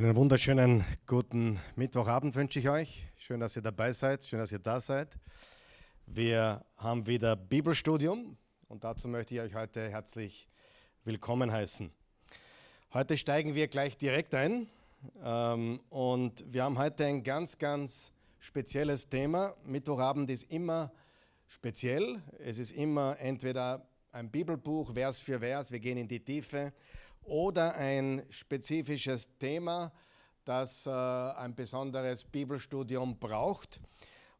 Einen wunderschönen guten Mittwochabend wünsche ich euch. Schön, dass ihr dabei seid, schön, dass ihr da seid. Wir haben wieder Bibelstudium und dazu möchte ich euch heute herzlich willkommen heißen. Heute steigen wir gleich direkt ein ähm, und wir haben heute ein ganz, ganz spezielles Thema. Mittwochabend ist immer speziell. Es ist immer entweder ein Bibelbuch, Vers für Vers, wir gehen in die Tiefe oder ein spezifisches Thema, das äh, ein besonderes Bibelstudium braucht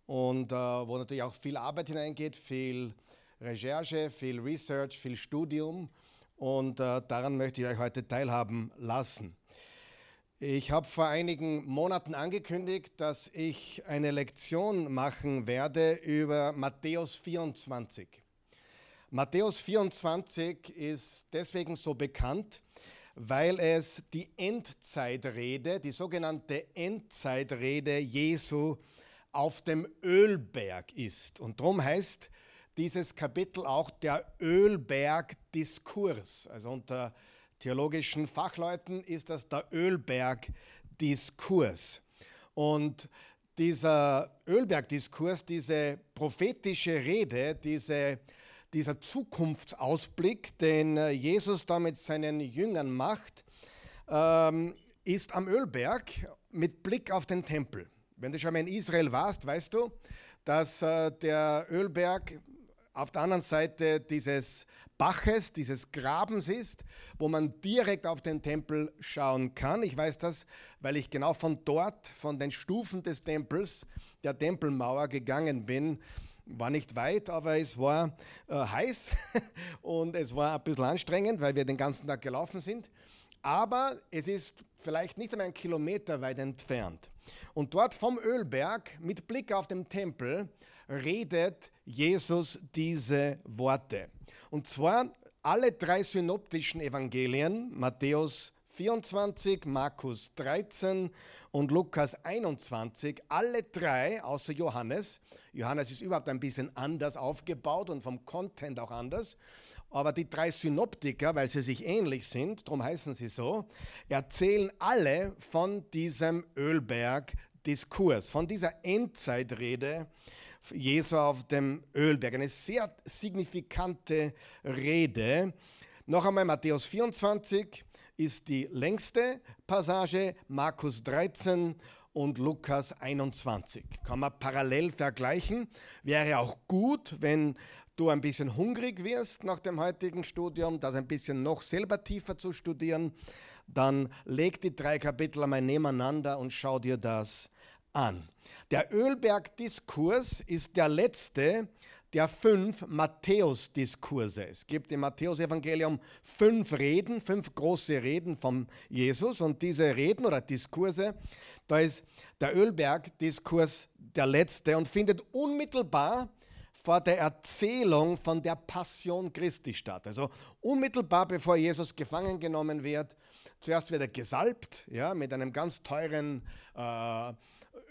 und äh, wo natürlich auch viel Arbeit hineingeht, viel Recherche, viel Research, viel Studium und äh, daran möchte ich euch heute teilhaben lassen. Ich habe vor einigen Monaten angekündigt, dass ich eine Lektion machen werde über Matthäus 24. Matthäus 24 ist deswegen so bekannt, weil es die Endzeitrede, die sogenannte Endzeitrede Jesu auf dem Ölberg ist. Und darum heißt dieses Kapitel auch der Ölberg-Diskurs. Also unter theologischen Fachleuten ist das der Ölberg-Diskurs. Und dieser Ölberg-Diskurs, diese prophetische Rede, diese dieser Zukunftsausblick, den äh, Jesus da mit seinen Jüngern macht, ähm, ist am Ölberg mit Blick auf den Tempel. Wenn du schon mal in Israel warst, weißt du, dass äh, der Ölberg auf der anderen Seite dieses Baches, dieses Grabens ist, wo man direkt auf den Tempel schauen kann. Ich weiß das, weil ich genau von dort, von den Stufen des Tempels, der Tempelmauer gegangen bin war nicht weit, aber es war äh, heiß und es war ein bisschen anstrengend, weil wir den ganzen Tag gelaufen sind. Aber es ist vielleicht nicht einmal einen Kilometer weit entfernt. Und dort vom Ölberg mit Blick auf den Tempel redet Jesus diese Worte. Und zwar alle drei synoptischen Evangelien, Matthäus 24, Markus 13 und Lukas 21, alle drei außer Johannes. Johannes ist überhaupt ein bisschen anders aufgebaut und vom Content auch anders. Aber die drei Synoptiker, weil sie sich ähnlich sind, darum heißen sie so, erzählen alle von diesem Ölberg-Diskurs, von dieser Endzeitrede Jesu auf dem Ölberg. Eine sehr signifikante Rede. Noch einmal Matthäus 24, ist die längste Passage, Markus 13 und Lukas 21. Kann man parallel vergleichen. Wäre auch gut, wenn du ein bisschen hungrig wirst nach dem heutigen Studium, das ein bisschen noch selber tiefer zu studieren, dann leg die drei Kapitel einmal nebeneinander und schau dir das an. Der Ölberg-Diskurs ist der letzte der fünf Matthäus-Diskurse. Es gibt im Matthäus-Evangelium fünf Reden, fünf große Reden von Jesus und diese Reden oder Diskurse, da ist der Ölberg-Diskurs der letzte und findet unmittelbar vor der Erzählung von der Passion Christi statt. Also unmittelbar bevor Jesus gefangen genommen wird, zuerst wird er gesalbt ja, mit einem ganz teuren äh,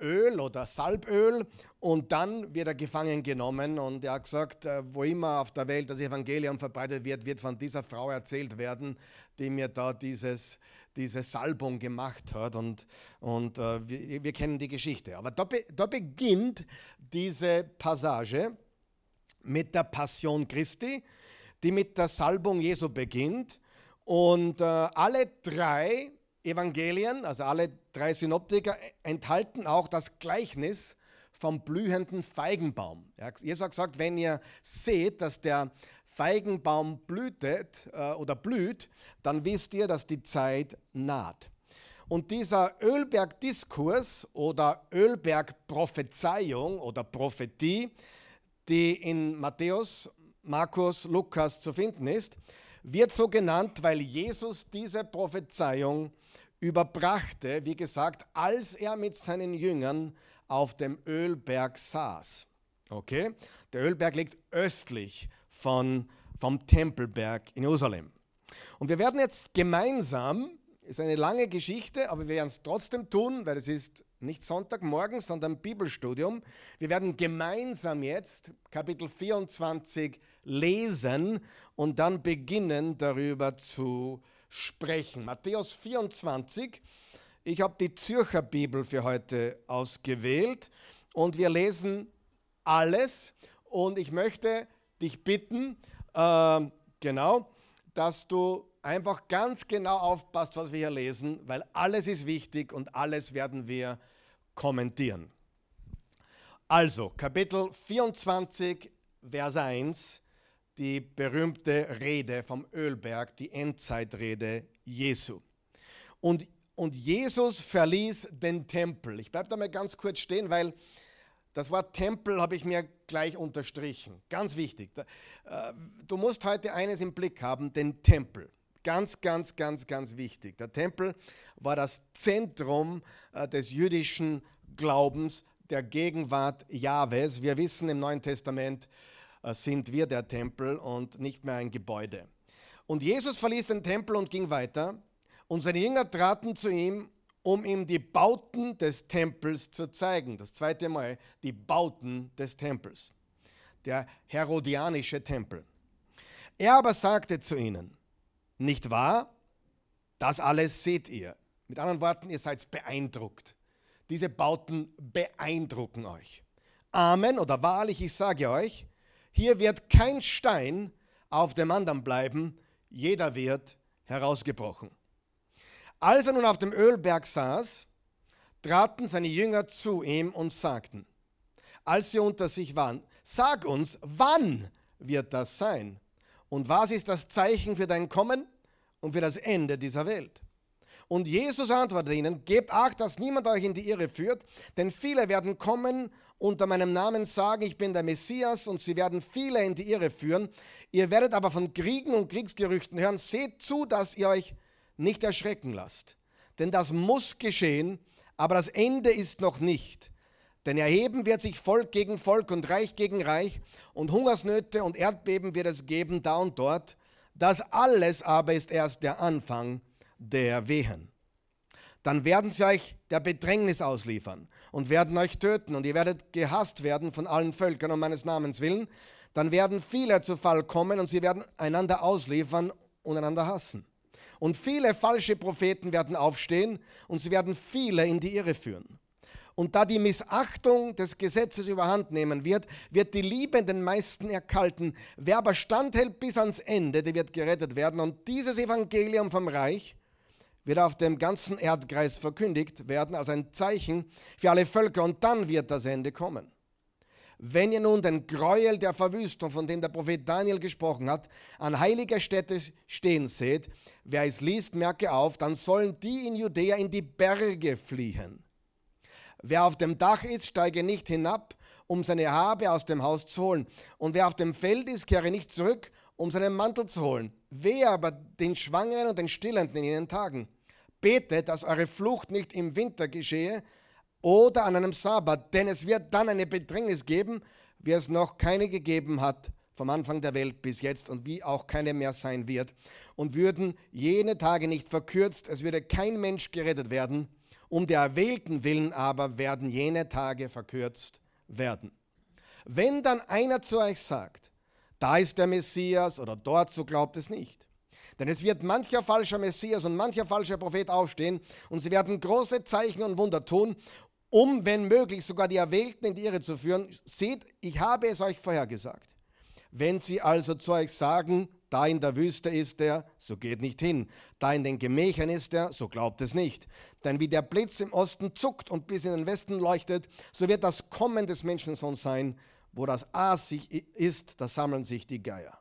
Öl oder Salböl und dann wird er gefangen genommen und er hat gesagt, äh, wo immer auf der Welt das Evangelium verbreitet wird, wird von dieser Frau erzählt werden, die mir da dieses, diese Salbung gemacht hat und, und äh, wir, wir, kennen die Geschichte. Aber da, da beginnt diese Passage mit der Passion Christi, die mit der Salbung Jesu beginnt und äh, alle drei Evangelien, also alle drei Synoptiker, enthalten auch das Gleichnis vom blühenden Feigenbaum. Jesus hat gesagt, wenn ihr seht, dass der Feigenbaum blühtet äh, oder blüht, dann wisst ihr, dass die Zeit naht. Und dieser Ölberg-Diskurs oder Ölberg-Prophezeiung oder Prophetie, die in Matthäus, Markus, Lukas zu finden ist, wird so genannt, weil Jesus diese Prophezeiung überbrachte, wie gesagt, als er mit seinen Jüngern auf dem Ölberg saß. Okay? Der Ölberg liegt östlich von, vom Tempelberg in Jerusalem. Und wir werden jetzt gemeinsam, ist eine lange Geschichte, aber wir werden es trotzdem tun, weil es ist nicht Sonntagmorgen, sondern Bibelstudium. Wir werden gemeinsam jetzt Kapitel 24 lesen und dann beginnen darüber zu sprechen. Matthäus 24 Ich habe die Zürcher Bibel für heute ausgewählt und wir lesen alles. Und ich möchte dich bitten, äh, genau, dass du einfach ganz genau aufpasst, was wir hier lesen, weil alles ist wichtig und alles werden wir kommentieren. Also, Kapitel 24, Vers 1, die berühmte Rede vom Ölberg, die Endzeitrede Jesu. Und, und Jesus verließ den Tempel. Ich bleibe da mal ganz kurz stehen, weil das Wort Tempel habe ich mir gleich unterstrichen. Ganz wichtig. Äh, du musst heute eines im Blick haben, den Tempel. Ganz, ganz, ganz, ganz wichtig. Der Tempel war das Zentrum äh, des jüdischen Glaubens, der Gegenwart Jahwes. Wir wissen, im Neuen Testament äh, sind wir der Tempel und nicht mehr ein Gebäude. Und Jesus verließ den Tempel und ging weiter. Und seine Jünger traten zu ihm, um ihm die Bauten des Tempels zu zeigen. Das zweite Mal, die Bauten des Tempels. Der Herodianische Tempel. Er aber sagte zu ihnen, nicht wahr? Das alles seht ihr. Mit anderen Worten, ihr seid beeindruckt. Diese Bauten beeindrucken euch. Amen oder wahrlich, ich sage euch, hier wird kein Stein auf dem anderen bleiben, jeder wird herausgebrochen. Als er nun auf dem Ölberg saß, traten seine Jünger zu ihm und sagten, als sie unter sich waren, sag uns, wann wird das sein? Und was ist das Zeichen für dein Kommen und für das Ende dieser Welt? Und Jesus antwortete ihnen, gebt acht, dass niemand euch in die Irre führt, denn viele werden kommen unter meinem Namen sagen, ich bin der Messias und sie werden viele in die Irre führen. Ihr werdet aber von Kriegen und Kriegsgerüchten hören. Seht zu, dass ihr euch nicht erschrecken lasst. Denn das muss geschehen, aber das Ende ist noch nicht. Denn erheben wird sich Volk gegen Volk und Reich gegen Reich und Hungersnöte und Erdbeben wird es geben da und dort. Das alles aber ist erst der Anfang der Wehen. Dann werden sie euch der Bedrängnis ausliefern und werden euch töten und ihr werdet gehasst werden von allen Völkern um meines Namens willen. Dann werden viele zu Fall kommen und sie werden einander ausliefern und einander hassen. Und viele falsche Propheten werden aufstehen und sie werden viele in die Irre führen. Und da die Missachtung des Gesetzes überhand nehmen wird, wird die Liebe den meisten erkalten. Wer aber standhält bis ans Ende, der wird gerettet werden. Und dieses Evangelium vom Reich wird auf dem ganzen Erdkreis verkündigt werden als ein Zeichen für alle Völker. Und dann wird das Ende kommen. Wenn ihr nun den Gräuel der Verwüstung, von dem der Prophet Daniel gesprochen hat, an heiliger Stätte stehen seht, wer es liest, merke auf, dann sollen die in Judäa in die Berge fliehen. Wer auf dem Dach ist, steige nicht hinab, um seine Habe aus dem Haus zu holen. Und wer auf dem Feld ist, kehre nicht zurück, um seinen Mantel zu holen. Wehe aber den Schwangeren und den Stillenden in ihren Tagen. Betet, dass eure Flucht nicht im Winter geschehe, oder an einem Sabbat, denn es wird dann eine Bedrängnis geben, wie es noch keine gegeben hat vom Anfang der Welt bis jetzt und wie auch keine mehr sein wird. Und würden jene Tage nicht verkürzt, es würde kein Mensch gerettet werden, um der Erwählten willen aber werden jene Tage verkürzt werden. Wenn dann einer zu euch sagt, da ist der Messias oder dort, so glaubt es nicht. Denn es wird mancher falscher Messias und mancher falscher Prophet aufstehen und sie werden große Zeichen und Wunder tun um, wenn möglich, sogar die Erwählten in die Irre zu führen. Seht, ich habe es euch vorhergesagt. Wenn sie also zu euch sagen, da in der Wüste ist er, so geht nicht hin. Da in den Gemächern ist er, so glaubt es nicht. Denn wie der Blitz im Osten zuckt und bis in den Westen leuchtet, so wird das Kommen des Menschensohns sein. Wo das Aas sich ist, da sammeln sich die Geier.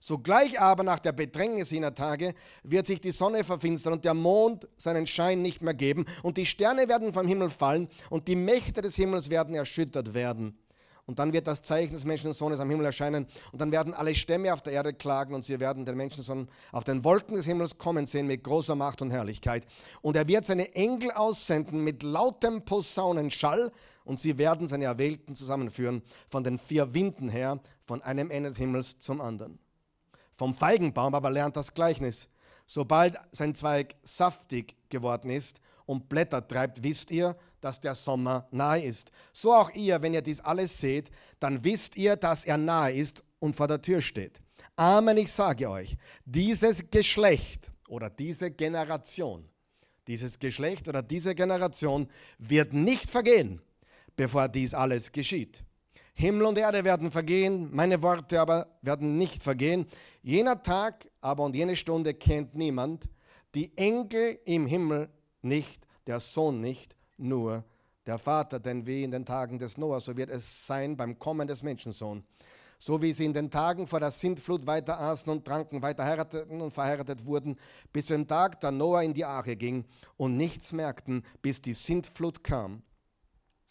Sogleich aber nach der Bedrängnis jener Tage wird sich die Sonne verfinstern und der Mond seinen Schein nicht mehr geben und die Sterne werden vom Himmel fallen und die Mächte des Himmels werden erschüttert werden. Und dann wird das Zeichen des Menschensohnes am Himmel erscheinen und dann werden alle Stämme auf der Erde klagen und sie werden den Menschensohn auf den Wolken des Himmels kommen sehen mit großer Macht und Herrlichkeit. Und er wird seine Engel aussenden mit lautem Posaunenschall und sie werden seine Erwählten zusammenführen von den vier Winden her, von einem Ende des Himmels zum anderen. Vom Feigenbaum aber lernt das Gleichnis. Sobald sein Zweig saftig geworden ist und Blätter treibt, wisst ihr, dass der Sommer nahe ist. So auch ihr, wenn ihr dies alles seht, dann wisst ihr, dass er nahe ist und vor der Tür steht. Amen, ich sage euch, dieses Geschlecht oder diese Generation, Dieses Geschlecht oder diese Generation wird nicht vergehen, bevor dies alles geschieht. Himmel und Erde werden vergehen, meine Worte aber werden nicht vergehen. Jener Tag aber und jene Stunde kennt niemand, die Engel im Himmel nicht, der Sohn nicht, nur der Vater. Denn wie in den Tagen des Noah, so wird es sein beim Kommen des Menschensohn. So wie sie in den Tagen vor der Sintflut weiter aßen und tranken, weiter heirateten und verheiratet wurden, bis zu dem Tag, da Noah in die Arche ging und nichts merkten, bis die Sintflut kam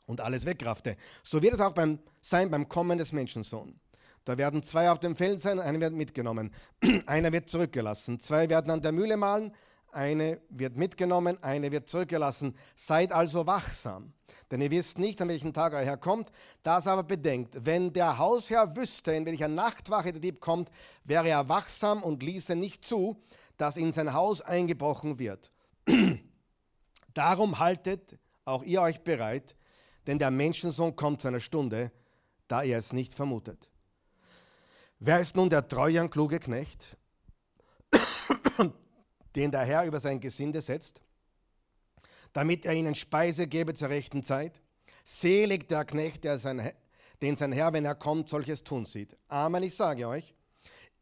und alles wegraffte. So wird es auch beim, sein beim Kommen des Menschensohn. Da werden zwei auf dem Feld sein, einer wird mitgenommen, einer wird zurückgelassen. Zwei werden an der Mühle malen, eine wird mitgenommen, eine wird zurückgelassen. Seid also wachsam, denn ihr wisst nicht, an welchem Tag euer Herr kommt. Das aber bedenkt, wenn der Hausherr wüsste, in welcher Nachtwache der Dieb kommt, wäre er wachsam und ließe nicht zu, dass in sein Haus eingebrochen wird. Darum haltet auch ihr euch bereit, denn der Menschensohn kommt zu einer Stunde, da ihr es nicht vermutet. Wer ist nun der treue und kluge Knecht, den der Herr über sein Gesinde setzt, damit er ihnen Speise gebe zur rechten Zeit? Selig der Knecht, der sein, den sein Herr, wenn er kommt, solches tun sieht. Amen, ich sage euch,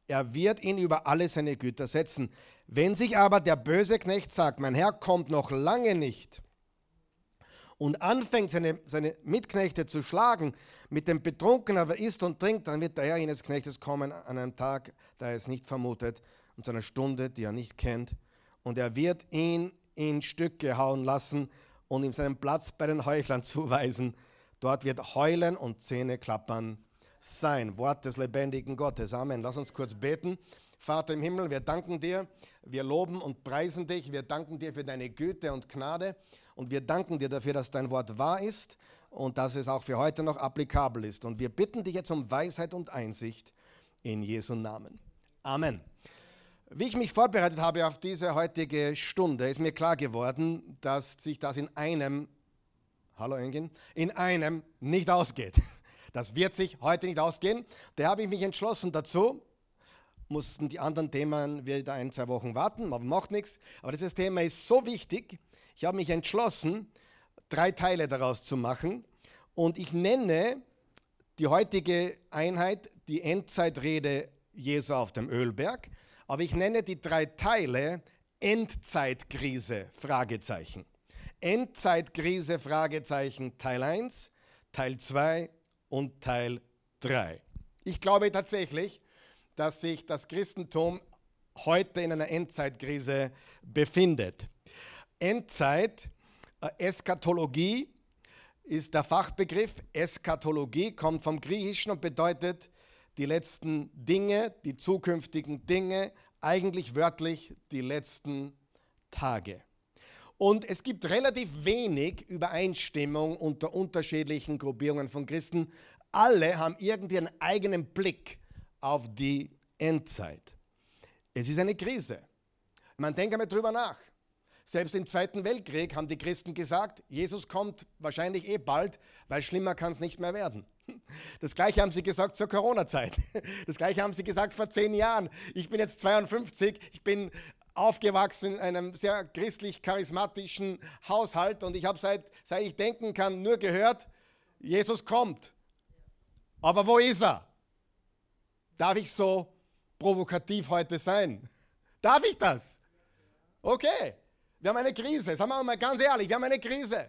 er wird ihn über alle seine Güter setzen. Wenn sich aber der böse Knecht sagt, mein Herr kommt noch lange nicht, und anfängt, seine, seine Mitknechte zu schlagen, mit dem Betrunkenen aber isst und trinkt, dann wird der Herr jenes Knechtes kommen an einem Tag, da er es nicht vermutet, und zu einer Stunde, die er nicht kennt. Und er wird ihn in Stücke hauen lassen und ihm seinen Platz bei den Heuchlern zuweisen. Dort wird Heulen und Zähne klappern sein. Wort des lebendigen Gottes. Amen. Lass uns kurz beten. Vater im Himmel, wir danken dir, wir loben und preisen dich, wir danken dir für deine Güte und Gnade. Und wir danken dir dafür, dass dein Wort wahr ist und dass es auch für heute noch applikabel ist. Und wir bitten dich jetzt um Weisheit und Einsicht in Jesu Namen. Amen. Wie ich mich vorbereitet habe auf diese heutige Stunde, ist mir klar geworden, dass sich das in einem, hallo Engin, in einem nicht ausgeht. Das wird sich heute nicht ausgehen. Da habe ich mich entschlossen dazu, mussten die anderen Themen wieder ein, zwei Wochen warten, aber macht nichts. Aber dieses Thema ist so wichtig, ich habe mich entschlossen, drei Teile daraus zu machen und ich nenne die heutige Einheit die Endzeitrede Jesu auf dem Ölberg, aber ich nenne die drei Teile Endzeitkrise, Fragezeichen. Endzeitkrise, Fragezeichen, Teil 1, Teil 2 und Teil 3. Ich glaube tatsächlich, dass sich das Christentum heute in einer Endzeitkrise befindet. Endzeit, äh, Eskatologie ist der Fachbegriff. Eskatologie kommt vom Griechischen und bedeutet die letzten Dinge, die zukünftigen Dinge, eigentlich wörtlich die letzten Tage. Und es gibt relativ wenig Übereinstimmung unter unterschiedlichen Gruppierungen von Christen. Alle haben irgendwie einen eigenen Blick auf die Endzeit. Es ist eine Krise. Man denkt einmal drüber nach. Selbst im Zweiten Weltkrieg haben die Christen gesagt, Jesus kommt wahrscheinlich eh bald, weil schlimmer kann es nicht mehr werden. Das gleiche haben sie gesagt zur Corona-Zeit. Das gleiche haben sie gesagt vor zehn Jahren. Ich bin jetzt 52, ich bin aufgewachsen in einem sehr christlich-charismatischen Haushalt und ich habe seit, seit ich denken kann nur gehört, Jesus kommt. Aber wo ist er? Darf ich so provokativ heute sein? Darf ich das? Okay. Wir haben eine Krise, sagen wir mal ganz ehrlich, wir haben eine Krise.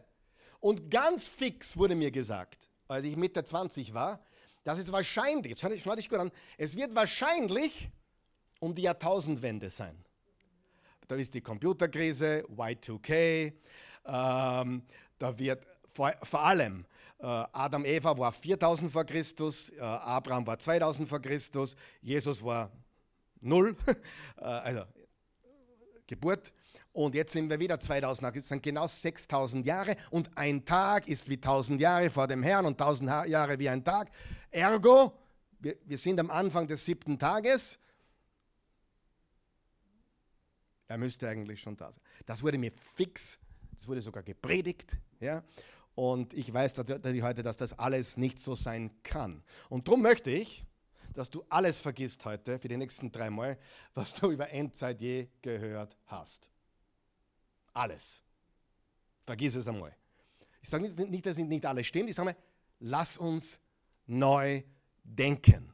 Und ganz fix wurde mir gesagt, als ich Mitte 20 war, dass es wahrscheinlich, jetzt schneide ich gut an, es wird wahrscheinlich um die Jahrtausendwende sein. Da ist die Computerkrise, Y2K, ähm, da wird vor, vor allem äh, Adam, Eva war 4000 vor Christus, äh, Abraham war 2000 vor Christus, Jesus war null, äh, also Geburt. Und jetzt sind wir wieder 2000 nach, es sind genau 6000 Jahre und ein Tag ist wie 1000 Jahre vor dem Herrn und 1000 Jahre wie ein Tag. Ergo, wir, wir sind am Anfang des siebten Tages. Er müsste eigentlich schon da sein. Das wurde mir fix, das wurde sogar gepredigt. Ja? Und ich weiß natürlich heute, dass das alles nicht so sein kann. Und darum möchte ich, dass du alles vergisst heute für die nächsten drei Mal, was du über Endzeit je gehört hast. Alles. Vergiss es einmal. Ich sage nicht, dass nicht alles stimmt, ich sage mal, lass uns neu denken.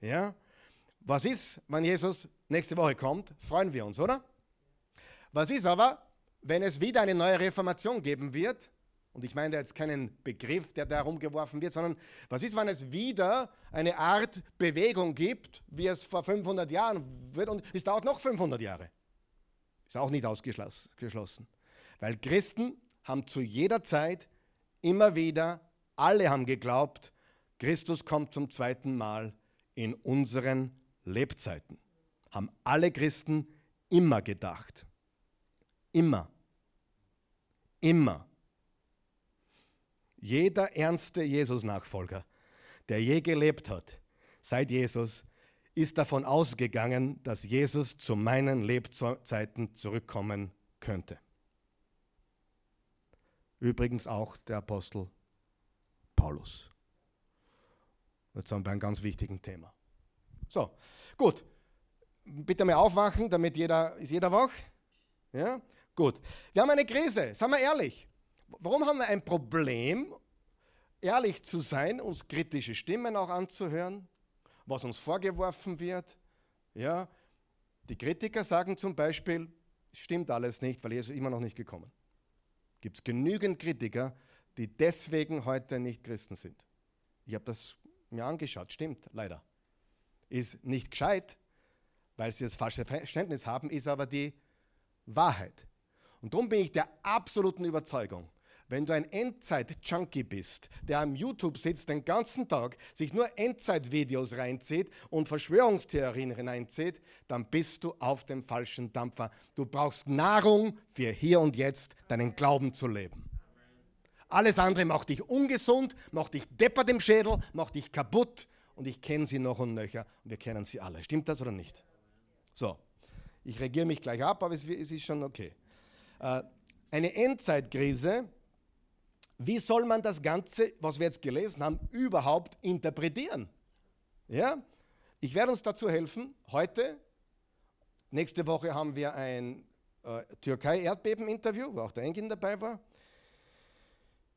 Ja? Was ist, wenn Jesus nächste Woche kommt? Freuen wir uns, oder? Was ist aber, wenn es wieder eine neue Reformation geben wird? Und ich meine jetzt keinen Begriff, der da herumgeworfen wird, sondern was ist, wenn es wieder eine Art Bewegung gibt, wie es vor 500 Jahren wird und es dauert noch 500 Jahre? Ist auch nicht ausgeschlossen. Weil Christen haben zu jeder Zeit immer wieder, alle haben geglaubt, Christus kommt zum zweiten Mal in unseren Lebzeiten. Haben alle Christen immer gedacht. Immer. Immer. Jeder ernste Jesus-Nachfolger, der je gelebt hat, seit Jesus, ist davon ausgegangen, dass Jesus zu meinen Lebzeiten zurückkommen könnte. Übrigens auch der Apostel Paulus. Jetzt sind wir einem ganz wichtigen Thema. So, gut. Bitte mal aufwachen, damit jeder, ist jeder wach? Ja? Gut. Wir haben eine Krise, seien wir ehrlich. Warum haben wir ein Problem, ehrlich zu sein, uns kritische Stimmen auch anzuhören, was uns vorgeworfen wird? Ja, die Kritiker sagen zum Beispiel, stimmt alles nicht, weil Jesus immer noch nicht gekommen. Gibt es genügend Kritiker, die deswegen heute nicht Christen sind. Ich habe das mir angeschaut, stimmt leider. Ist nicht gescheit, weil sie das falsche Verständnis haben, ist aber die Wahrheit. Und darum bin ich der absoluten Überzeugung, wenn du ein Endzeit-Junkie bist, der am YouTube sitzt den ganzen Tag, sich nur Endzeit-Videos reinzieht und Verschwörungstheorien reinzieht, dann bist du auf dem falschen Dampfer. Du brauchst Nahrung für hier und jetzt deinen Glauben zu leben. Alles andere macht dich ungesund, macht dich deppert im Schädel, macht dich kaputt. Und ich kenne sie noch und nöcher und wir kennen sie alle. Stimmt das oder nicht? So, ich regiere mich gleich ab, aber es, ist schon okay. Äh, eine Endzeitkrise, wie soll man das Ganze, was wir jetzt gelesen haben, überhaupt interpretieren? Ja? Ich werde uns dazu helfen, heute. Nächste Woche haben wir ein äh, Türkei-Erdbeben-Interview, wo auch der Engin dabei war.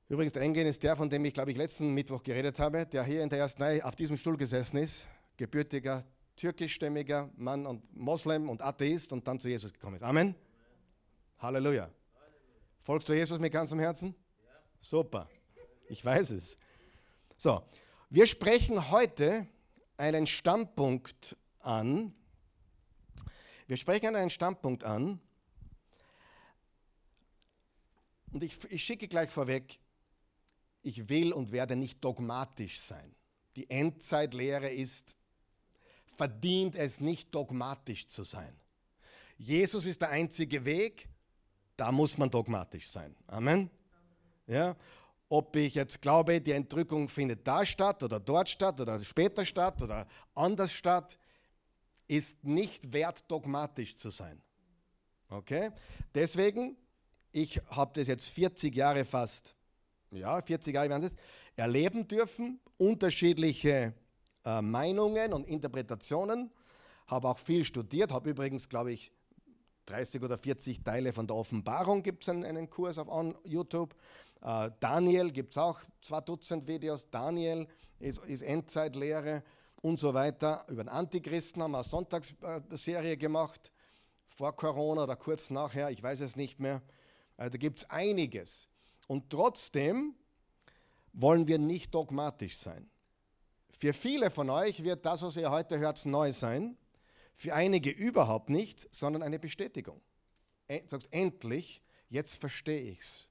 Übrigens, der Engin ist der, von dem ich, glaube ich, letzten Mittwoch geredet habe, der hier in der ersten Reihe auf diesem Stuhl gesessen ist, gebürtiger türkischstämmiger Mann und Moslem und Atheist und dann zu Jesus gekommen ist. Amen. Halleluja. Folgst du Jesus mit ganzem Herzen? Super. Ich weiß es. So, wir sprechen heute einen Standpunkt an. Wir sprechen einen Standpunkt an. Und ich, ich schicke gleich vorweg, ich will und werde nicht dogmatisch sein. Die Endzeitlehre ist, verdient es nicht dogmatisch zu sein. Jesus ist der einzige Weg, da muss man dogmatisch sein. Amen. Ja, ob ich jetzt glaube, die Entrückung findet da statt oder dort statt oder später statt oder anders statt, ist nicht wert, dogmatisch zu sein. Okay? Deswegen, ich habe das jetzt 40 Jahre fast ja, 40 Jahre werden es erleben dürfen, unterschiedliche äh, Meinungen und Interpretationen. Habe auch viel studiert, habe übrigens, glaube ich, 30 oder 40 Teile von der Offenbarung gibt es einen, einen, Kurs auf on YouTube. Äh, Daniel gibt es auch zwei Dutzend Videos. Daniel ist, ist Endzeitlehre und so weiter. Über den Antichristen haben wir eine Sonntagsserie gemacht, vor Corona oder kurz nachher, ich weiß es nicht mehr. Äh, da gibt es einiges. Und trotzdem wollen wir nicht dogmatisch sein. Für viele von euch wird das, was ihr heute hört, neu sein. Für einige überhaupt nicht, sondern eine Bestätigung. Sagst endlich, jetzt verstehe ich's.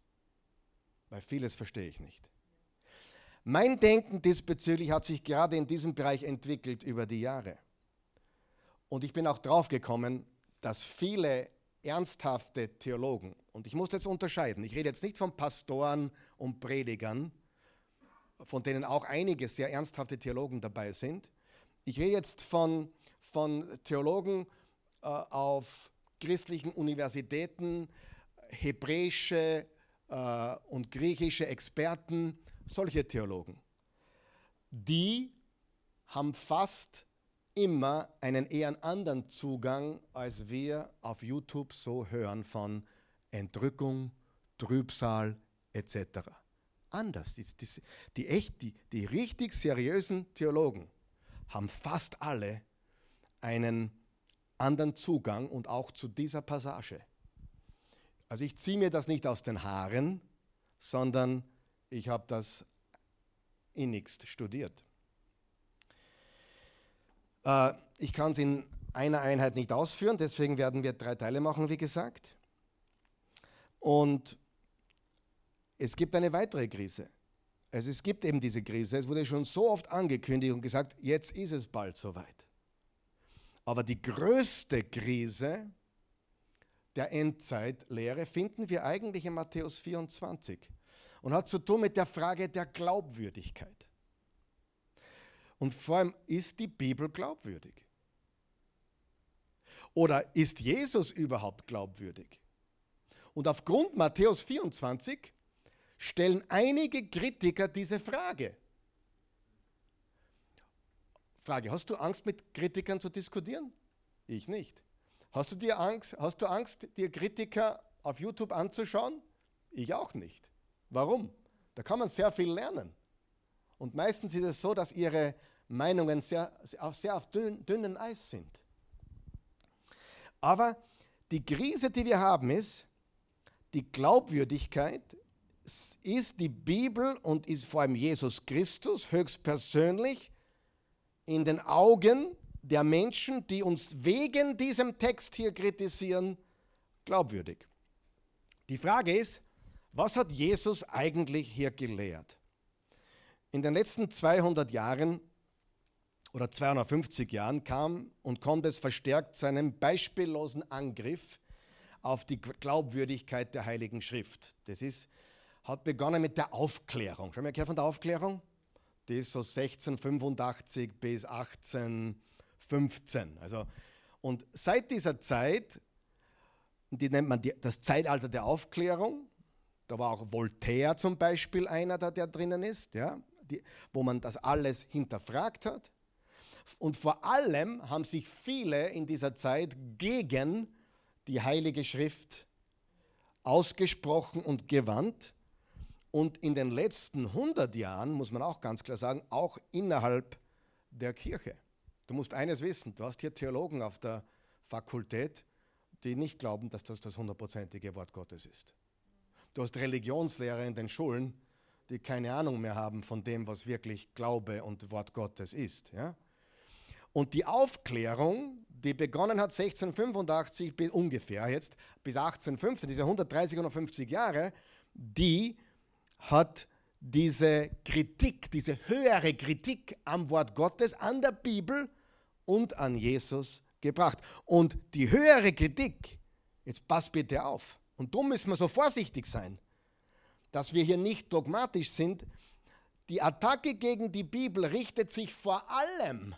Weil vieles verstehe ich nicht. Mein Denken diesbezüglich hat sich gerade in diesem Bereich entwickelt über die Jahre. Und ich bin auch drauf gekommen, dass viele ernsthafte Theologen, und ich muss jetzt unterscheiden, ich rede jetzt nicht von Pastoren und Predigern, von denen auch einige sehr ernsthafte Theologen dabei sind. Ich rede jetzt von, von Theologen äh, auf christlichen Universitäten, hebräische äh, und griechische Experten, solche Theologen. Die haben fast immer einen eher anderen Zugang, als wir auf YouTube so hören von Entrückung, Trübsal etc. Anders. Die, die, die, echt, die, die richtig seriösen Theologen haben fast alle einen anderen Zugang und auch zu dieser Passage. Also ich ziehe mir das nicht aus den Haaren, sondern ich habe das innigst studiert. Äh, ich kann es in einer Einheit nicht ausführen, deswegen werden wir drei Teile machen, wie gesagt. Und es gibt eine weitere Krise. Also es gibt eben diese Krise. Es wurde schon so oft angekündigt und gesagt, jetzt ist es bald soweit. Aber die größte Krise der Endzeitlehre finden wir eigentlich in Matthäus 24 und hat zu tun mit der Frage der Glaubwürdigkeit. Und vor allem, ist die Bibel glaubwürdig? Oder ist Jesus überhaupt glaubwürdig? Und aufgrund Matthäus 24 stellen einige Kritiker diese Frage. Frage, hast du Angst, mit Kritikern zu diskutieren? Ich nicht. Hast du, dir Angst, hast du Angst, dir Kritiker auf YouTube anzuschauen? Ich auch nicht. Warum? Da kann man sehr viel lernen. Und meistens ist es so, dass ihre Meinungen sehr, sehr auf dünn, dünnen Eis sind. Aber die Krise, die wir haben, ist, die Glaubwürdigkeit ist die Bibel und ist vor allem Jesus Christus höchstpersönlich in den Augen der Menschen, die uns wegen diesem Text hier kritisieren, glaubwürdig. Die Frage ist, was hat Jesus eigentlich hier gelehrt? In den letzten 200 Jahren oder 250 Jahren kam und kommt es verstärkt zu einem beispiellosen Angriff auf die Glaubwürdigkeit der Heiligen Schrift. Das ist, hat begonnen mit der Aufklärung. Schon mal gehört von der Aufklärung? Die ist so 1685 bis 1815. Also, und seit dieser Zeit, die nennt man die, das Zeitalter der Aufklärung, da war auch Voltaire zum Beispiel einer, der, der drinnen ist, ja, die, wo man das alles hinterfragt hat. Und vor allem haben sich viele in dieser Zeit gegen die Heilige Schrift ausgesprochen und gewandt. Und in den letzten 100 Jahren, muss man auch ganz klar sagen, auch innerhalb der Kirche. Du musst eines wissen, du hast hier Theologen auf der Fakultät, die nicht glauben, dass das das hundertprozentige Wort Gottes ist. Du hast Religionslehrer in den Schulen, die keine Ahnung mehr haben von dem, was wirklich Glaube und Wort Gottes ist. Ja? Und die Aufklärung, die begonnen hat 1685 bis ungefähr jetzt bis 1815, diese 130 oder 50 Jahre, die hat diese Kritik, diese höhere Kritik am Wort Gottes, an der Bibel und an Jesus gebracht. Und die höhere Kritik, jetzt passt bitte auf, und darum müssen wir so vorsichtig sein, dass wir hier nicht dogmatisch sind. Die Attacke gegen die Bibel richtet sich vor allem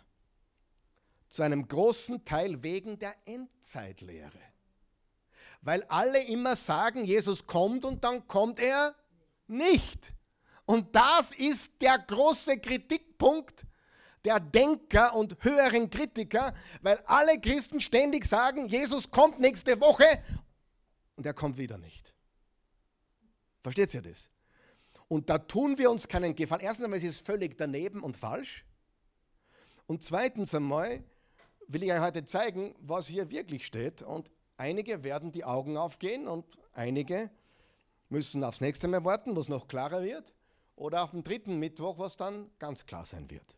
zu einem großen Teil wegen der Endzeitlehre. Weil alle immer sagen, Jesus kommt und dann kommt er nicht. Und das ist der große Kritikpunkt der Denker und höheren Kritiker, weil alle Christen ständig sagen, Jesus kommt nächste Woche und er kommt wieder nicht. Versteht ihr das? Und da tun wir uns keinen Gefallen. Erstens einmal ist es völlig daneben und falsch. Und zweitens einmal will ich euch heute zeigen, was hier wirklich steht. Und einige werden die Augen aufgehen und einige müssen aufs nächste Mal warten, wo es noch klarer wird. Oder auf den dritten Mittwoch, was dann ganz klar sein wird.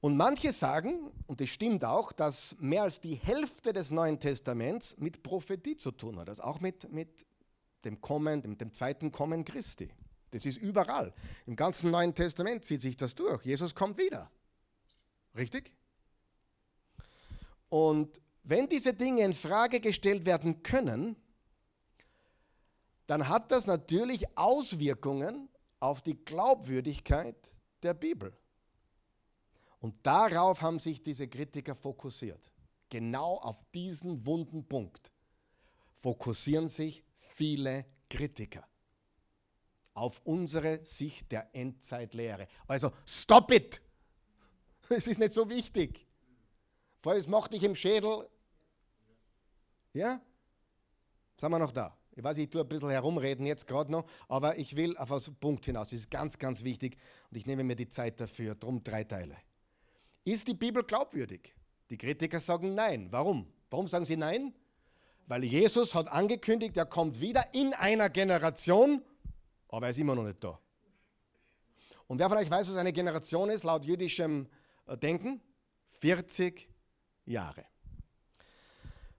Und manche sagen, und das stimmt auch, dass mehr als die Hälfte des Neuen Testaments mit Prophetie zu tun hat, also auch mit, mit dem Kommen, dem, dem zweiten Kommen Christi. Das ist überall. Im ganzen Neuen Testament zieht sich das durch. Jesus kommt wieder. Richtig? Und wenn diese Dinge in Frage gestellt werden können, dann hat das natürlich Auswirkungen auf die Glaubwürdigkeit der Bibel. Und darauf haben sich diese Kritiker fokussiert. Genau auf diesen wunden Punkt fokussieren sich viele Kritiker. Auf unsere Sicht der Endzeitlehre. Also, stop it! Es ist nicht so wichtig. Weil es macht dich im Schädel. Ja? Sind wir noch da? Ich weiß, ich tue ein bisschen herumreden jetzt gerade noch, aber ich will auf den Punkt hinaus. Das ist ganz, ganz wichtig und ich nehme mir die Zeit dafür. Drum drei Teile. Ist die Bibel glaubwürdig? Die Kritiker sagen nein. Warum? Warum sagen sie nein? Weil Jesus hat angekündigt, er kommt wieder in einer Generation, aber er ist immer noch nicht da. Und wer euch weiß, was eine Generation ist, laut jüdischem äh, Denken? 40 Jahre.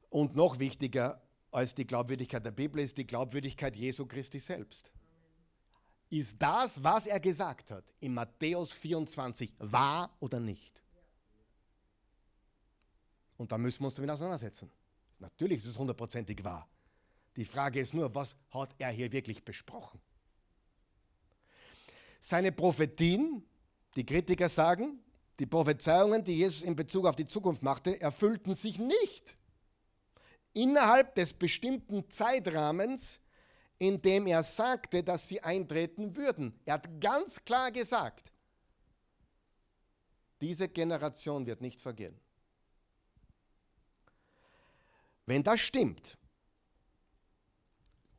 Und noch wichtiger als die Glaubwürdigkeit der Bibel ist die Glaubwürdigkeit Jesu Christi selbst. Ist das, was er gesagt hat, in Matthäus 24 wahr oder nicht? Und da müssen wir uns damit auseinandersetzen. Natürlich ist es hundertprozentig wahr. Die Frage ist nur, was hat er hier wirklich besprochen? Seine Prophetien, die Kritiker sagen, die Prophezeiungen, die Jesus in Bezug auf die Zukunft machte, erfüllten sich nicht innerhalb des bestimmten Zeitrahmens, in dem er sagte, dass sie eintreten würden. Er hat ganz klar gesagt, diese Generation wird nicht vergehen. Wenn das stimmt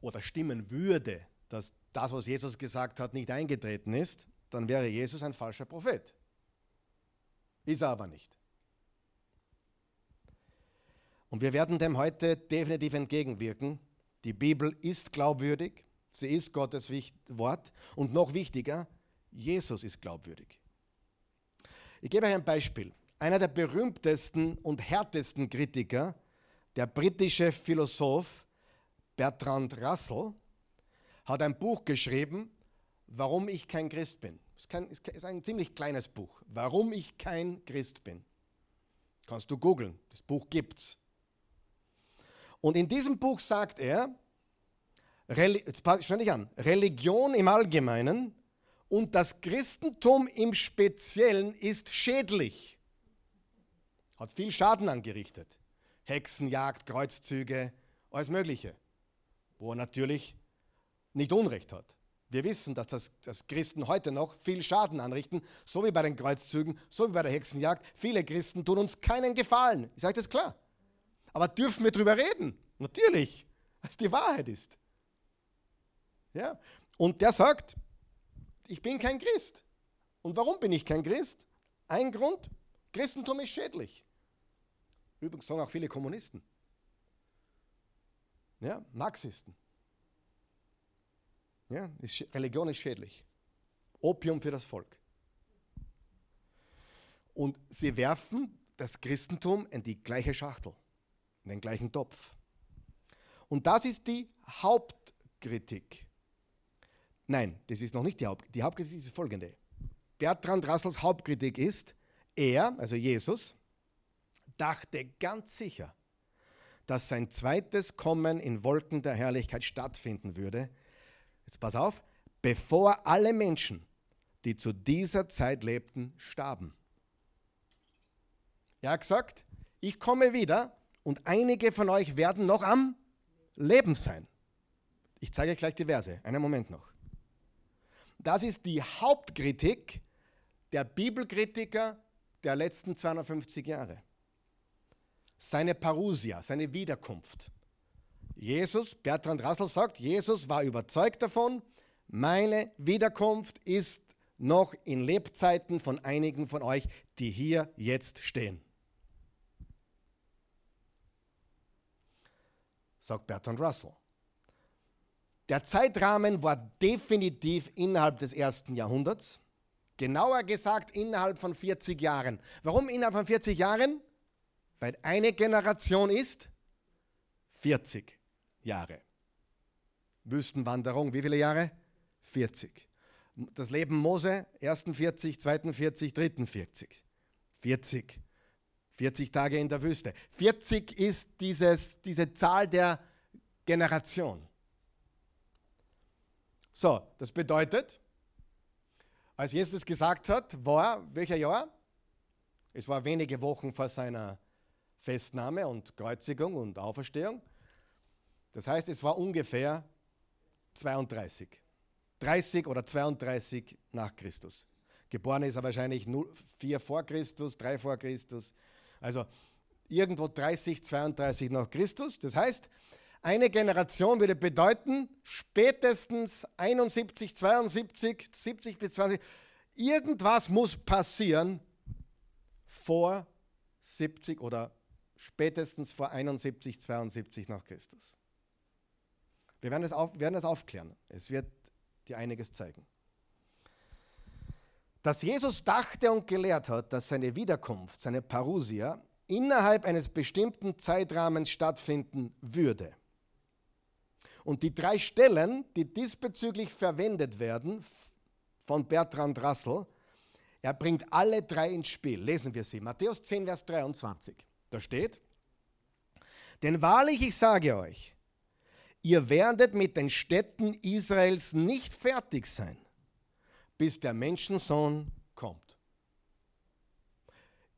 oder stimmen würde, dass das, was Jesus gesagt hat, nicht eingetreten ist, dann wäre Jesus ein falscher Prophet. Ist er aber nicht. Und wir werden dem heute definitiv entgegenwirken. Die Bibel ist glaubwürdig, sie ist Gottes Wort und noch wichtiger, Jesus ist glaubwürdig. Ich gebe euch ein Beispiel. Einer der berühmtesten und härtesten Kritiker der britische Philosoph Bertrand Russell hat ein Buch geschrieben, Warum ich kein Christ bin. Es ist ein ziemlich kleines Buch. Warum ich kein Christ bin. Kannst du googeln. Das Buch gibt's. Und in diesem Buch sagt er, schau dich an, Religion im Allgemeinen und das Christentum im Speziellen ist schädlich. Hat viel Schaden angerichtet. Hexenjagd, Kreuzzüge, alles Mögliche. Wo er natürlich nicht Unrecht hat. Wir wissen, dass das dass Christen heute noch viel Schaden anrichten, so wie bei den Kreuzzügen, so wie bei der Hexenjagd. Viele Christen tun uns keinen Gefallen. Ich sage das klar. Aber dürfen wir darüber reden? Natürlich, was die Wahrheit ist. Ja? Und der sagt, ich bin kein Christ. Und warum bin ich kein Christ? Ein Grund, Christentum ist schädlich. Übrigens sagen auch viele Kommunisten. Ja, Marxisten. Ja, Religion ist schädlich. Opium für das Volk. Und sie werfen das Christentum in die gleiche Schachtel, den gleichen Topf. Und das ist die Hauptkritik. Nein, das ist noch nicht die Hauptkritik. Die Hauptkritik ist folgende. Bertrand Russells Hauptkritik ist, er, also Jesus, dachte ganz sicher, dass sein zweites Kommen in Wolken der Herrlichkeit stattfinden würde. Jetzt pass auf, bevor alle Menschen, die zu dieser Zeit lebten, starben. Er hat gesagt, ich komme wieder und einige von euch werden noch am Leben sein. Ich zeige euch gleich die Verse, einen Moment noch. Das ist die Hauptkritik der Bibelkritiker der letzten 250 Jahre seine Parousia, seine Wiederkunft. Jesus, Bertrand Russell sagt, Jesus war überzeugt davon, meine Wiederkunft ist noch in Lebzeiten von einigen von euch, die hier jetzt stehen. Sagt Bertrand Russell. Der Zeitrahmen war definitiv innerhalb des ersten Jahrhunderts, genauer gesagt innerhalb von 40 Jahren. Warum innerhalb von 40 Jahren? Weil eine Generation ist 40 Jahre. Wüstenwanderung, wie viele Jahre? 40. Das Leben Mose, ersten 40, zweiten 40, dritten 40. 40. 40 Tage in der Wüste. 40 ist dieses, diese Zahl der Generation. So, das bedeutet, als Jesus gesagt hat, war welcher Jahr? Es war wenige Wochen vor seiner Festnahme und Kreuzigung und Auferstehung. Das heißt, es war ungefähr 32. 30 oder 32 nach Christus. Geboren ist er wahrscheinlich 4 vor Christus, 3 vor Christus. Also irgendwo 30, 32 nach Christus. Das heißt, Eine Generation würde bedeuten, spätestens 71, 72, 70 bis 20, irgendwas muss passieren vor 70 oder spätestens vor 71, 72 nach Christus. Wir werden das, auf, aufklären. Es wird dir einiges zeigen. Dass Jesus dachte und gelehrt hat, dass seine Wiederkunft, seine Parousia, innerhalb eines bestimmten Zeitrahmens stattfinden würde. Und die drei Stellen, die diesbezüglich verwendet werden von Bertrand Russell, er bringt alle drei ins Spiel. Lesen wir sie. Matthäus 10, Vers 23. Da steht, denn wahrlich ich sage euch, ihr werdet mit den Städten Israels nicht fertig sein, bis der Menschensohn kommt.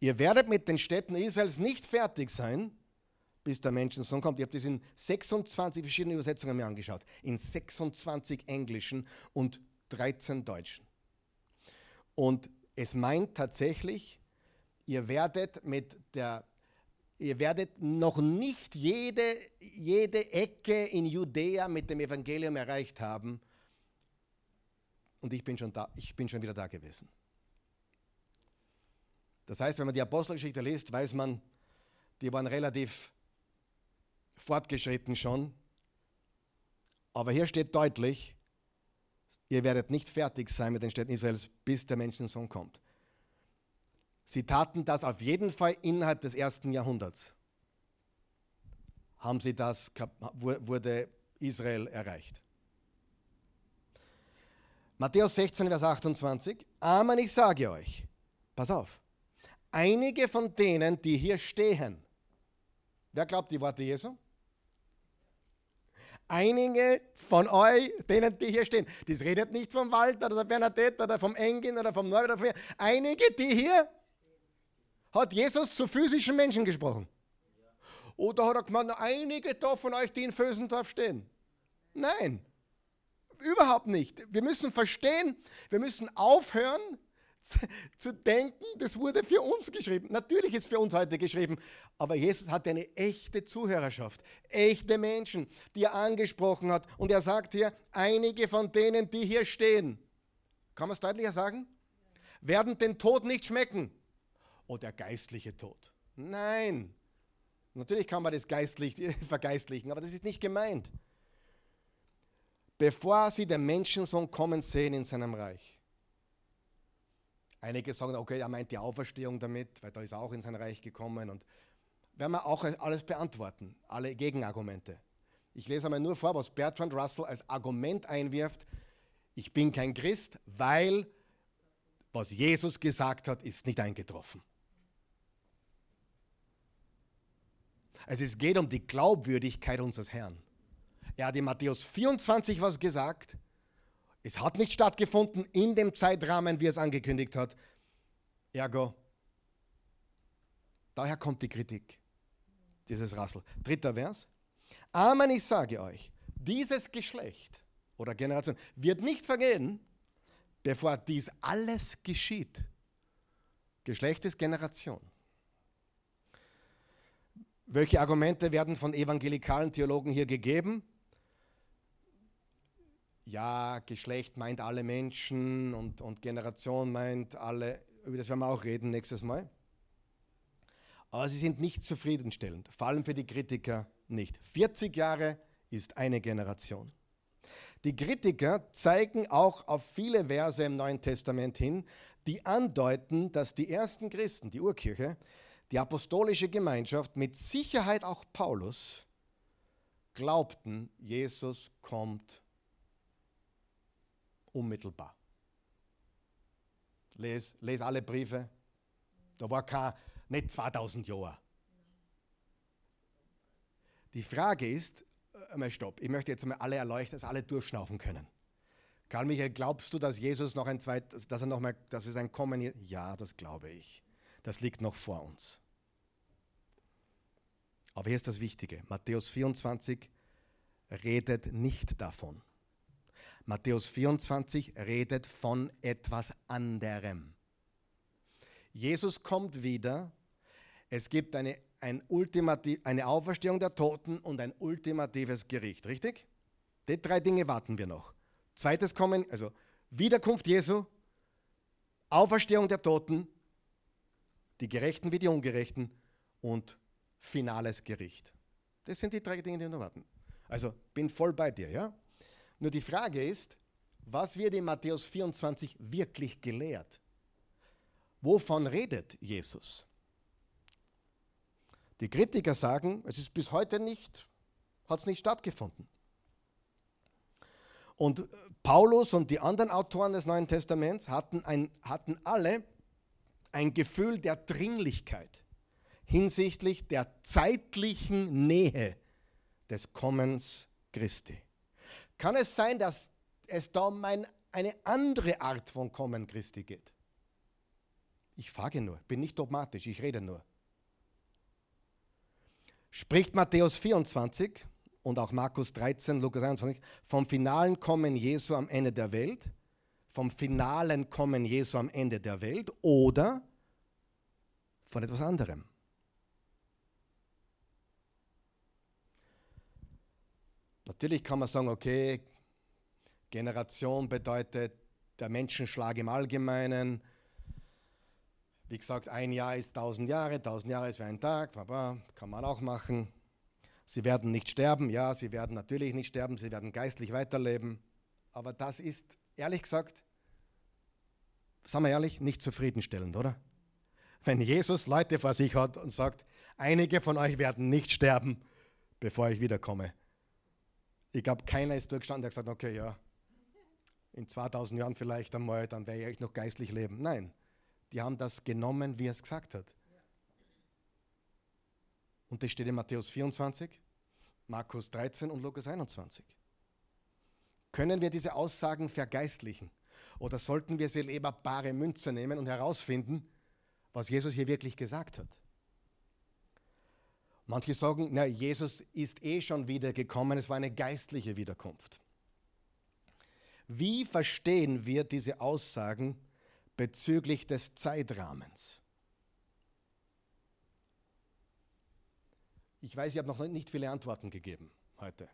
Ihr werdet mit den Städten Israels nicht fertig sein, bis der Menschensohn kommt. Ich habe das in 26 verschiedenen Übersetzungen mir angeschaut. In 26 englischen und 13 deutschen. Und es meint tatsächlich, ihr werdet mit der ihr werdet noch nicht jede, jede Ecke in Judäa mit dem Evangelium erreicht haben. Und ich bin schon da, ich bin schon wieder da gewesen. Das heißt, wenn man die Apostelgeschichte liest, weiß man, die waren relativ fortgeschritten schon. Aber hier steht deutlich, ihr werdet nicht fertig sein mit den Städten Israels, bis der Menschensohn kommt. Sie taten das auf jeden Fall innerhalb des ersten Jahrhunderts. Haben sie das, wurde Israel erreicht. Matthäus 16, Vers 28. Amen, ich sage euch, pass auf, einige von denen, die hier stehen, wer glaubt die Worte Jesu? einige von euch, denen die hier stehen, das redet nicht vom Walter oder der Bernadette oder vom Engin oder vom Norbert oder vom einige, die hier, hat Jesus zu physischen Menschen gesprochen. Oder hat er gemeint, einige da von euch, die in Fösendorf stehen? Nein, überhaupt nicht. Wir müssen verstehen, wir müssen aufhören, zu denken, das wurde für uns geschrieben. Natürlich ist für uns heute geschrieben, aber Jesus hat eine echte Zuhörerschaft, echte Menschen, die er angesprochen hat. Und er sagt hier, einige von denen, die hier stehen, kann man es deutlicher sagen, werden den Tod nicht schmecken. Oh, der geistliche Tod. Nein, natürlich kann man das geistlich vergeistlichen, aber das ist nicht gemeint. Bevor sie den Menschensohn kommen sehen in seinem Reich Einige sagen, okay, er meint die Auferstehung damit, weil da ist er auch in sein Reich gekommen. Und werden wir auch alles beantworten, alle Gegenargumente. Ich lese einmal nur vor, was Bertrand Russell als Argument einwirft. Ich bin kein Christ, weil was Jesus gesagt hat, ist nicht eingetroffen. Also es geht um die Glaubwürdigkeit unseres Herrn. Er hat in Matthäus 24 was gesagt es hat nicht stattgefunden in dem Zeitrahmen, wie er es angekündigt hat. Ergo, daher kommt die Kritik dieses Rassel. Dritter Vers. Amen, ich sage euch, dieses Geschlecht oder Generation wird nicht vergehen, bevor dies alles geschieht. Geschlecht ist Generation. Welche Argumente werden von evangelikalen Theologen hier gegeben? Ja, Geschlecht meint alle Menschen und, und Generation meint alle, über das werden wir auch reden nächstes Mal. Aber sie sind nicht zufriedenstellend, vor allem für die Kritiker nicht. 40 Jahre ist eine Generation. Die Kritiker zeigen auch auf viele Verse im Neuen Testament hin, die andeuten, dass die ersten Christen, die Urkirche, die apostolische Gemeinschaft, mit Sicherheit auch Paulus, glaubten, Jesus kommt unmittelbar. Les, les alle Briefe. Da war kein, nicht 2000 Jahre. Die Frage ist, äh, einmal stopp, ich möchte jetzt mal alle erleuchten, dass alle durchschnaufen können. Karl Michael, glaubst du, dass Jesus noch ein zweites, dass er noch mal, dass es ein Kommen, ja, das glaube ich. Das liegt noch vor uns. Aber hier ist das Wichtige. Matthäus 24 redet nicht davon. Matthäus 24 redet von etwas anderem. Jesus kommt wieder. Es gibt eine, ein eine Auferstehung der Toten und ein ultimatives Gericht, richtig? Die drei Dinge warten wir noch. Zweites Kommen, also Wiederkunft Jesu, Auferstehung der Toten, die Gerechten wie die Ungerechten und finales Gericht. Das sind die drei Dinge, die wir noch warten. Also bin voll bei dir, ja? Nur die Frage ist, was wird in Matthäus 24 wirklich gelehrt? Wovon redet Jesus? Die Kritiker sagen, es ist bis heute nicht, hat es nicht stattgefunden. Und Paulus und die anderen Autoren des Neuen Testaments hatten, ein, hatten alle ein Gefühl der Dringlichkeit hinsichtlich der zeitlichen Nähe des Kommens Christi. Kann es sein, dass es da um ein, eine andere Art von Kommen Christi geht? Ich frage nur, bin nicht dogmatisch, ich rede nur. Spricht Matthäus 24 und auch Markus 13, Lukas 21 vom finalen Kommen Jesu am Ende der Welt, vom finalen Kommen Jesu am Ende der Welt oder von etwas anderem? Natürlich kann man sagen, okay, Generation bedeutet der Menschenschlag im Allgemeinen. Wie gesagt, ein Jahr ist tausend Jahre, tausend Jahre ist wie ein Tag, kann man auch machen. Sie werden nicht sterben, ja, sie werden natürlich nicht sterben, sie werden geistlich weiterleben. Aber das ist, ehrlich gesagt, sagen wir ehrlich, nicht zufriedenstellend, oder? Wenn Jesus Leute vor sich hat und sagt, einige von euch werden nicht sterben, bevor ich wiederkomme. Ich glaube, keiner ist durchgestanden, der gesagt hat, okay, ja, in 2000 Jahren vielleicht einmal, dann werde ich noch geistlich leben. Nein, die haben das genommen, wie er es gesagt hat. Und das steht in Matthäus 24, Markus 13 und Lukas 21. Können wir diese Aussagen vergeistlichen? Oder sollten wir sie lieber bare Münze nehmen und herausfinden, was Jesus hier wirklich gesagt hat? Manche sagen, na, Jesus ist eh schon wiedergekommen, es war eine geistliche Wiederkunft. Wie verstehen wir diese Aussagen bezüglich des Zeitrahmens? Ich weiß, ich habe noch nicht viele Antworten gegeben heute.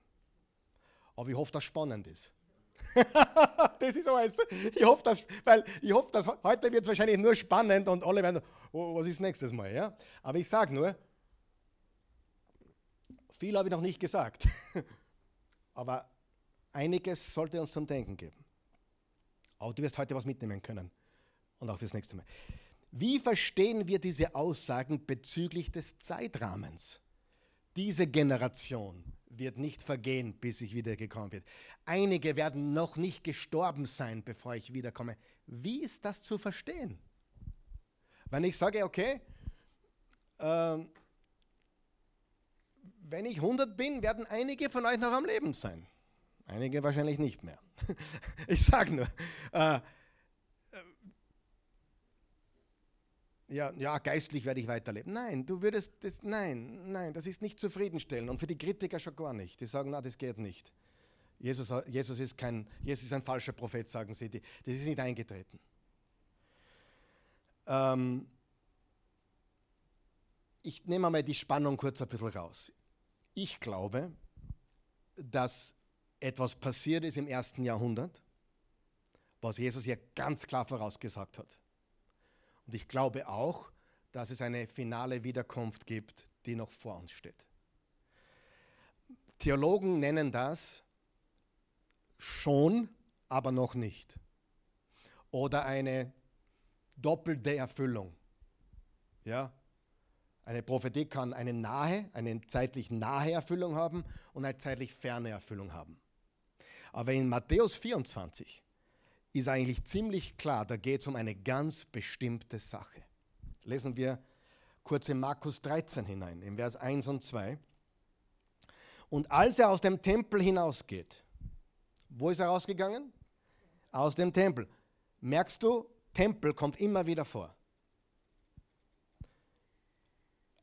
Aber ich hoffe, dass spannend ist. das ist alles. Ich hoffe, dass, weil ich hoffe, dass heute wird es wahrscheinlich nur spannend und alle werden, oh, was ist nächstes Mal? Ja? Aber ich sage nur, viel habe ich noch nicht gesagt. Aber einiges sollte uns zum Denken geben. Aber du wirst heute was mitnehmen können. Und auch fürs nächste Mal. Wie verstehen wir diese Aussagen bezüglich des Zeitrahmens? Diese Generation wird nicht vergehen, bis ich wiedergekommen bin. Einige werden noch nicht gestorben sein, bevor ich wiederkomme. Wie ist das zu verstehen? Wenn ich sage, okay, äh, wenn ich 100 bin, werden einige von euch noch am Leben sein. Einige wahrscheinlich nicht mehr. ich sage nur, äh, ja, ja, geistlich werde ich weiterleben. Nein, du würdest das, nein, nein, das ist nicht zufriedenstellend. Und für die Kritiker schon gar nicht. Die sagen, na, das geht nicht. Jesus, Jesus, ist, kein, Jesus ist ein falscher Prophet, sagen sie. das ist nicht eingetreten. Ähm, ich nehme mal die Spannung kurz ein bisschen raus. Ich glaube, dass etwas passiert ist im ersten Jahrhundert, was Jesus hier ganz klar vorausgesagt hat. Und ich glaube auch, dass es eine finale Wiederkunft gibt, die noch vor uns steht. Theologen nennen das schon, aber noch nicht. Oder eine doppelte Erfüllung. Ja? Eine Prophetie kann eine nahe, eine zeitlich nahe Erfüllung haben und eine zeitlich ferne Erfüllung haben. Aber in Matthäus 24 ist eigentlich ziemlich klar, da geht es um eine ganz bestimmte Sache. Lesen wir kurz in Markus 13 hinein, im Vers 1 und 2. Und als er aus dem Tempel hinausgeht, wo ist er rausgegangen? Aus dem Tempel. Merkst du, Tempel kommt immer wieder vor.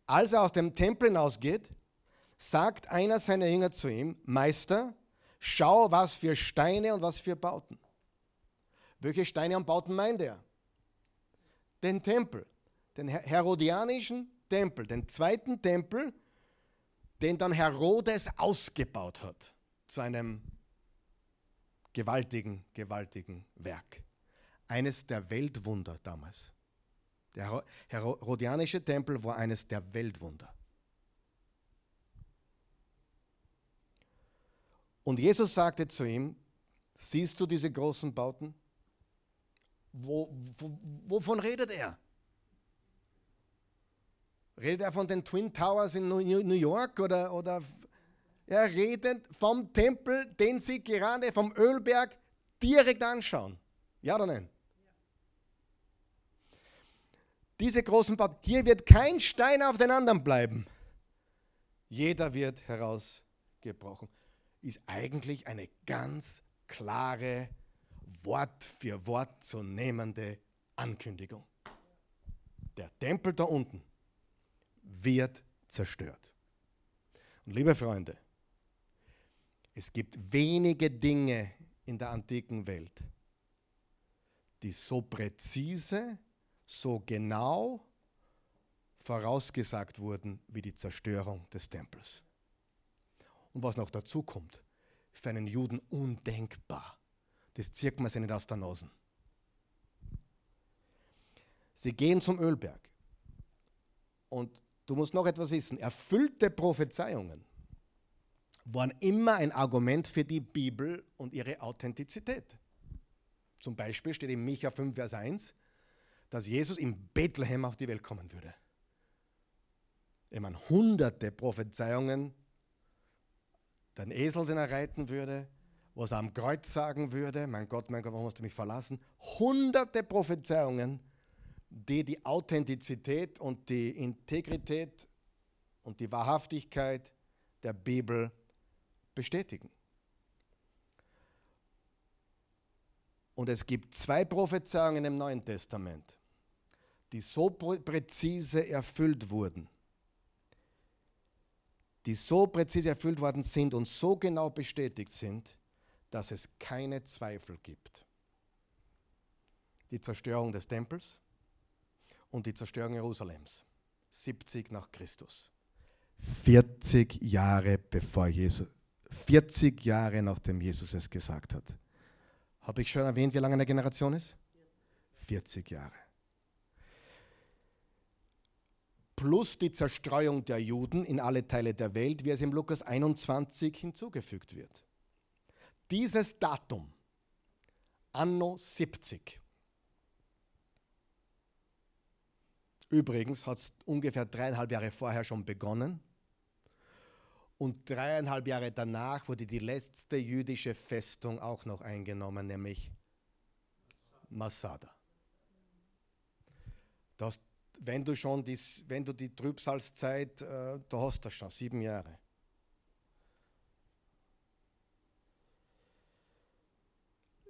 Als er aus dem Tempel hinausgeht, sagt einer seiner Jünger zu ihm, Meister, schau, was für Steine und was für Bauten. Welche Steine und Bauten meint er? Den Tempel, den herodianischen Tempel, den zweiten Tempel, den dann Herodes ausgebaut hat zu einem gewaltigen, gewaltigen Werk. Eines der Weltwunder damals. Der herodianische Tempel war eines der Weltwunder. Und Jesus sagte zu ihm, siehst du diese großen Bauten? Wo, wo, wovon redet er? Redet er von den Twin Towers in New York oder, oder er redet vom Tempel, den Sie gerade vom Ölberg direkt anschauen? Ja oder nein? Diese großen Bauten, hier wird kein Stein auf den anderen bleiben. Jeder wird herausgebrochen. Ist eigentlich eine ganz klare, Wort für Wort zu nehmende Ankündigung. Der Tempel da unten wird zerstört. Und liebe Freunde, es gibt wenige Dinge in der antiken Welt, die so präzise, so genau vorausgesagt wurden wie die Zerstörung des Tempels. Und was noch dazu kommt, für einen Juden undenkbar. Das zirkt man sich nicht aus der Nase. Sie gehen zum Ölberg. Und du musst noch etwas wissen. Erfüllte Prophezeiungen waren immer ein Argument für die Bibel und ihre Authentizität. Zum Beispiel steht in Micha 5, Vers 1, dass Jesus in Bethlehem auf die Welt kommen würde. Ich meine, hunderte Prophezeiungen den Esel, den er reiten würde, was er am Kreuz sagen würde, mein Gott, mein Gott, warum hast du mich verlassen? Hunderte Prophezeiungen, die die Authentizität und die Integrität und die Wahrhaftigkeit der Bibel bestätigen. Und es gibt zwei Prophezeiungen im Neuen Testament, die so präzise erfüllt wurden, die so präzise erfüllt worden sind und so genau bestätigt sind, dass es keine Zweifel gibt. Die Zerstörung des Tempels und die Zerstörung Jerusalems, 70 nach Christus. 40 Jahre bevor Jesus, 40 Jahre nachdem Jesus es gesagt hat. Habe ich schon erwähnt, wie lange eine Generation ist? 40 Jahre. plus die Zerstreuung der Juden in alle Teile der Welt, wie es im Lukas 21 hinzugefügt wird. Dieses Datum, Anno 70, übrigens hat es ungefähr dreieinhalb Jahre vorher schon begonnen, und dreieinhalb Jahre danach wurde die letzte jüdische Festung auch noch eingenommen, nämlich Masada. Das wenn du schon dies, wenn du die Trübsalzeit, äh, da hast du schon sieben Jahre.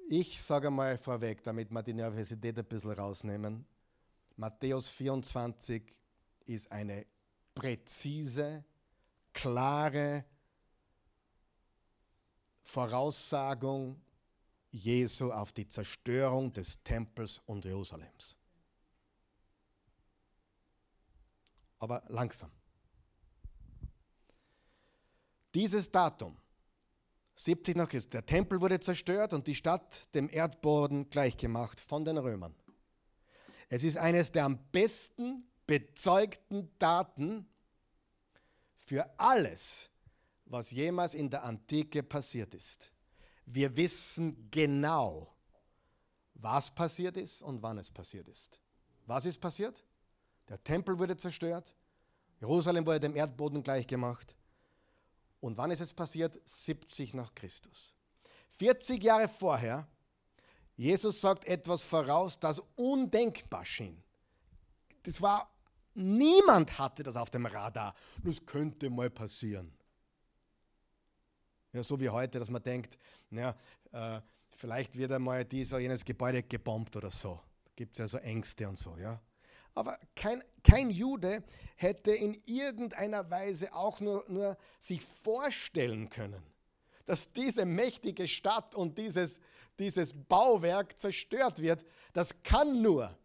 Ich sage mal vorweg, damit wir die Nervosität ein bisschen rausnehmen. Matthäus 24 ist eine präzise, klare Voraussagung Jesu auf die Zerstörung des Tempels und Jerusalems. aber langsam. Dieses Datum, 70 nach Christus, der Tempel wurde zerstört und die Stadt dem Erdboden gleichgemacht von den Römern. Es ist eines der am besten bezeugten Daten für alles, was jemals in der Antike passiert ist. Wir wissen genau, was passiert ist und wann es passiert ist. Was ist passiert? Der Tempel wurde zerstört. Jerusalem wurde dem Erdboden gleichgemacht. Und wann ist es passiert? 70 nach Christus. 40 Jahre vorher, Jesus sagt etwas voraus, das undenkbar schien. Das war, niemand hatte das auf dem Radar. Das könnte mal passieren. Ja, so wie heute, dass man denkt, ja, äh, vielleicht wird einmal dies oder jenes Gebäude gebombt oder so. Gibt es ja so Ängste und so, ja. Aber kein, kein Jude hätte in irgendeiner Weise auch nur, nur sich vorstellen können, dass diese mächtige Stadt und dieses, dieses Bauwerk zerstört wird. Das kann nur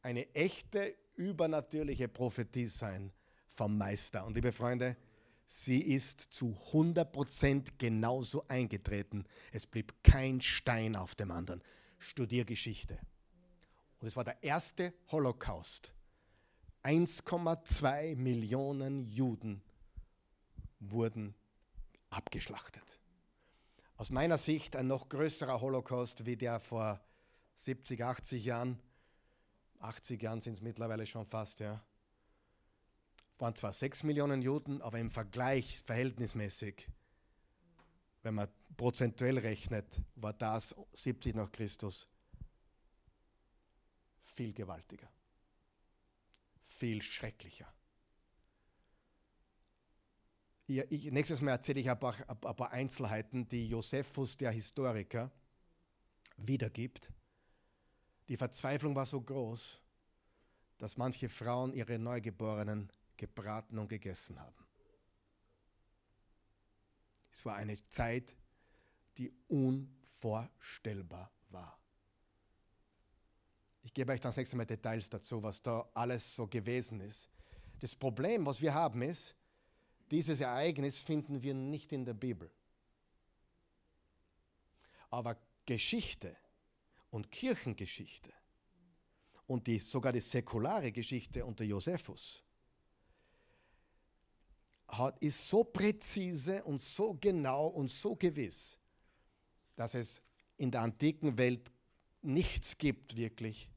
eine echte übernatürliche Prophetie sein vom Meister. Und liebe Freunde, sie ist zu 100% genauso eingetreten. Es blieb kein Stein auf dem anderen. Studier Geschichte. Und es war der erste Holocaust. 1,2 Millionen Juden wurden abgeschlachtet. Aus meiner Sicht ein noch größerer Holocaust wie der vor 70, 80 Jahren. 80 Jahren sind es mittlerweile schon fast, ja. Waren zwar 6 Millionen Juden, aber im Vergleich verhältnismäßig, wenn man prozentuell rechnet, war das 70 nach Christus viel gewaltiger, viel schrecklicher. Ja, ich, nächstes Mal erzähle ich ein paar, ein paar Einzelheiten, die Josephus, der Historiker, wiedergibt. Die Verzweiflung war so groß, dass manche Frauen ihre Neugeborenen gebraten und gegessen haben. Es war eine Zeit, die unvorstellbar war. Ich gebe euch dann sechs Mal Details dazu, was da alles so gewesen ist. Das Problem, was wir haben, ist, dieses Ereignis finden wir nicht in der Bibel. Aber Geschichte und Kirchengeschichte und die, sogar die säkulare Geschichte unter Josephus hat, ist so präzise und so genau und so gewiss, dass es in der antiken Welt nichts gibt wirklich,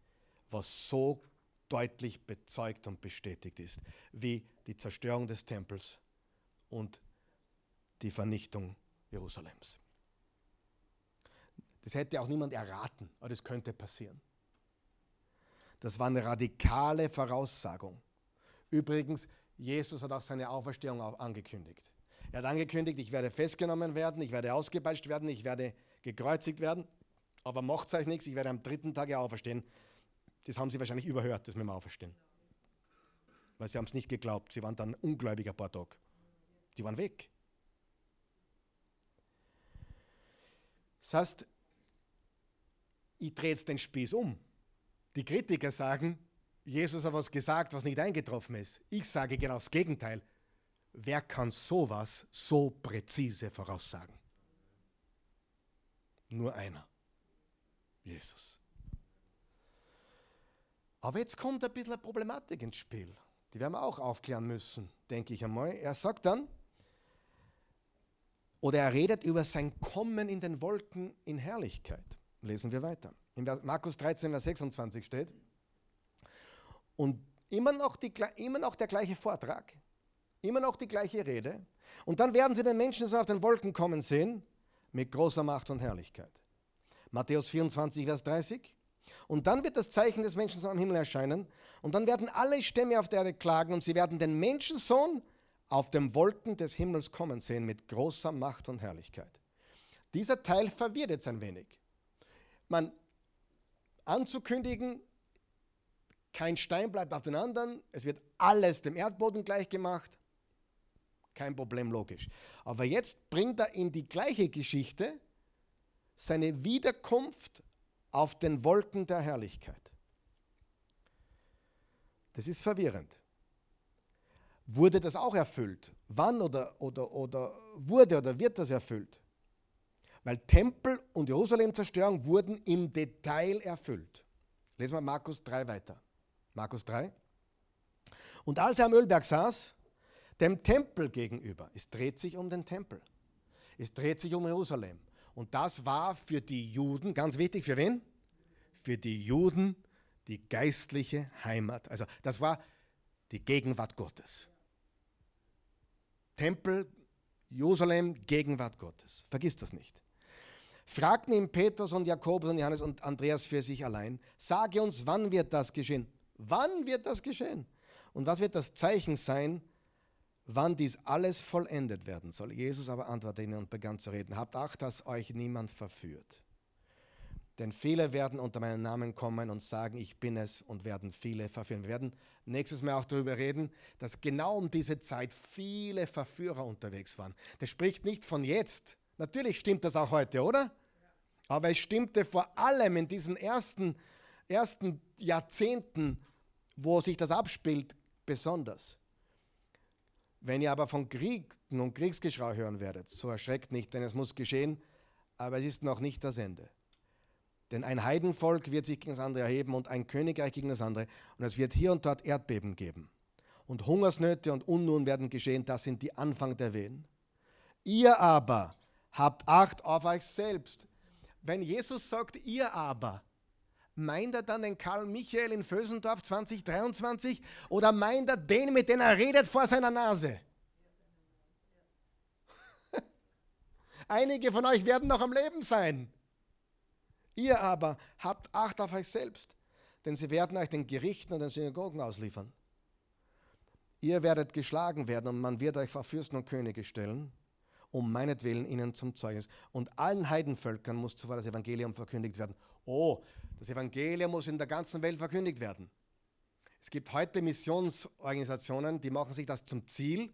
was so deutlich bezeugt und bestätigt ist, wie die Zerstörung des Tempels und die Vernichtung Jerusalems. Das hätte auch niemand erraten, aber das könnte passieren. Das war eine radikale Voraussagung. Übrigens, Jesus hat auch seine Auferstehung angekündigt. Er hat angekündigt, ich werde festgenommen werden, ich werde ausgepeitscht werden, ich werde gekreuzigt werden, aber macht euch nichts, ich werde am dritten Tag auferstehen. Das haben sie wahrscheinlich überhört, das mit dem Auferstehen. Weil sie haben es nicht geglaubt, sie waren dann ungläubig ein paar Tage. Die waren weg. Das heißt, ich drehe jetzt den Spieß um. Die Kritiker sagen, Jesus hat was gesagt, was nicht eingetroffen ist. Ich sage genau das Gegenteil. Wer kann sowas so präzise voraussagen? Nur einer. Jesus. Aber jetzt kommt ein bisschen eine Problematik ins Spiel. Die werden wir auch aufklären müssen, denke ich einmal. Er sagt dann, oder er redet über sein Kommen in den Wolken in Herrlichkeit. Lesen wir weiter. In Markus 13, Vers 26 steht, und immer noch, die, immer noch der gleiche Vortrag, immer noch die gleiche Rede. Und dann werden sie den Menschen so auf den Wolken kommen sehen, mit großer Macht und Herrlichkeit. Matthäus 24, Vers 30. Und dann wird das Zeichen des Menschensohns am Himmel erscheinen. Und dann werden alle Stämme auf der Erde klagen und sie werden den Menschensohn auf den Wolken des Himmels kommen sehen mit großer Macht und Herrlichkeit. Dieser Teil verwirrt jetzt ein wenig. Man anzukündigen, kein Stein bleibt auf den anderen, es wird alles dem Erdboden gleich gemacht, kein Problem logisch. Aber jetzt bringt er in die gleiche Geschichte seine Wiederkunft auf den Wolken der Herrlichkeit. Das ist verwirrend wurde das auch erfüllt? Wann oder, oder, oder wurde oder wird das erfüllt? Weil Tempel und Jerusalem-Zerstörung wurden im Detail erfüllt. Lesen wir Markus 3 weiter. Markus 3. Und als er am Ölberg saß, dem Tempel gegenüber, es dreht sich um den Tempel, es dreht sich um Jerusalem. Und das war für die Juden, ganz wichtig, für wen? Für die Juden die geistliche Heimat. Also das war die Gegenwart Gottes. Tempel, Jerusalem, Gegenwart Gottes. Vergiss das nicht. Fragten ihn Petrus und Jakobus und Johannes und Andreas für sich allein, sage uns, wann wird das geschehen? Wann wird das geschehen? Und was wird das Zeichen sein, wann dies alles vollendet werden soll? Jesus aber antwortete ihnen und begann zu reden, habt Acht, dass euch niemand verführt. Denn viele werden unter meinen Namen kommen und sagen, ich bin es und werden viele verführen. Wir werden nächstes Mal auch darüber reden, dass genau um diese Zeit viele Verführer unterwegs waren. Das spricht nicht von jetzt. Natürlich stimmt das auch heute, oder? Aber es stimmte vor allem in diesen ersten, ersten Jahrzehnten wo sich das abspielt, besonders. Wenn ihr aber von Krieg und Kriegsgeschrei hören werdet, so erschreckt nicht, denn es muss geschehen, aber es ist noch nicht das Ende. Denn ein Heidenvolk wird sich gegen das andere erheben und ein Königreich gegen das andere. Und es wird hier und dort Erdbeben geben. Und Hungersnöte und Unruhen werden geschehen. Das sind die Anfang der Wehen. Ihr aber habt Acht auf euch selbst. Wenn Jesus sagt, ihr aber, meint er dann den Karl Michael in Vösendorf 2023 oder meint er den, mit dem er redet vor seiner Nase? Einige von euch werden noch am Leben sein. Ihr aber habt Acht auf euch selbst, denn sie werden euch den Gerichten und den Synagogen ausliefern. Ihr werdet geschlagen werden und man wird euch vor Fürsten und Könige stellen, um meinetwillen ihnen zum Zeugnis. Und allen Heidenvölkern muss zuvor das Evangelium verkündigt werden. Oh, das Evangelium muss in der ganzen Welt verkündigt werden. Es gibt heute Missionsorganisationen, die machen sich das zum Ziel,